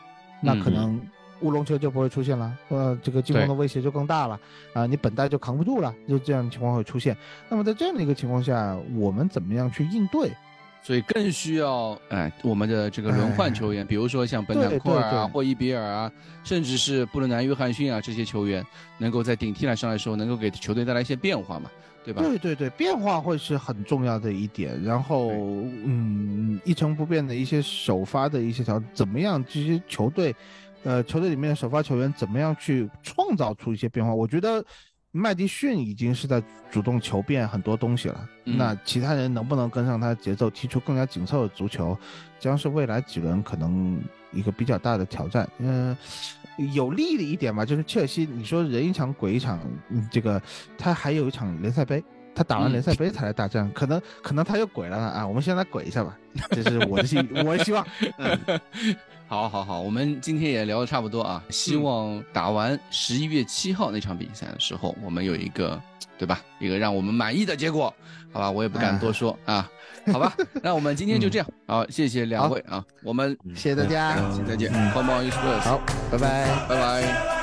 那可能乌龙球就不会出现了，呃，这个进攻的威胁就更大了啊，你本代就扛不住了，就这样的情况会出现。那么在这样的一个情况下，我们怎么样去应对？所以更需要哎，我们的这个轮换球员，比如说像本坦库尔啊、霍伊比尔啊，甚至是布伦南·约翰逊啊这些球员，能够在顶替来上来时候，能够给球队带来一些变化嘛，对吧？对对对，变化会是很重要的一点。然后，嗯，一成不变的一些首发的一些条，怎么样？这些球队，呃，球队里面的首发球员怎么样去创造出一些变化？我觉得。麦迪逊已经是在主动求变很多东西了，那其他人能不能跟上他的节奏，踢出更加紧凑的足球，将是未来几轮可能一个比较大的挑战。嗯，有利的一点吧，就是切尔西，你说人一场鬼一场，这个他还有一场联赛杯，他打完联赛杯才来大战，可能可能他又鬼了呢啊！我们先来鬼一下吧，这是我的希 (laughs) 我的希望。好，好，好，我们今天也聊的差不多啊。希望打完十一月七号那场比赛的时候，我们有一个，对吧？一个让我们满意的结果，好吧？我也不敢多说啊，好吧？那我们今天就这样，好，谢谢两位啊，我们谢谢大家，再见，好，拜拜，拜拜。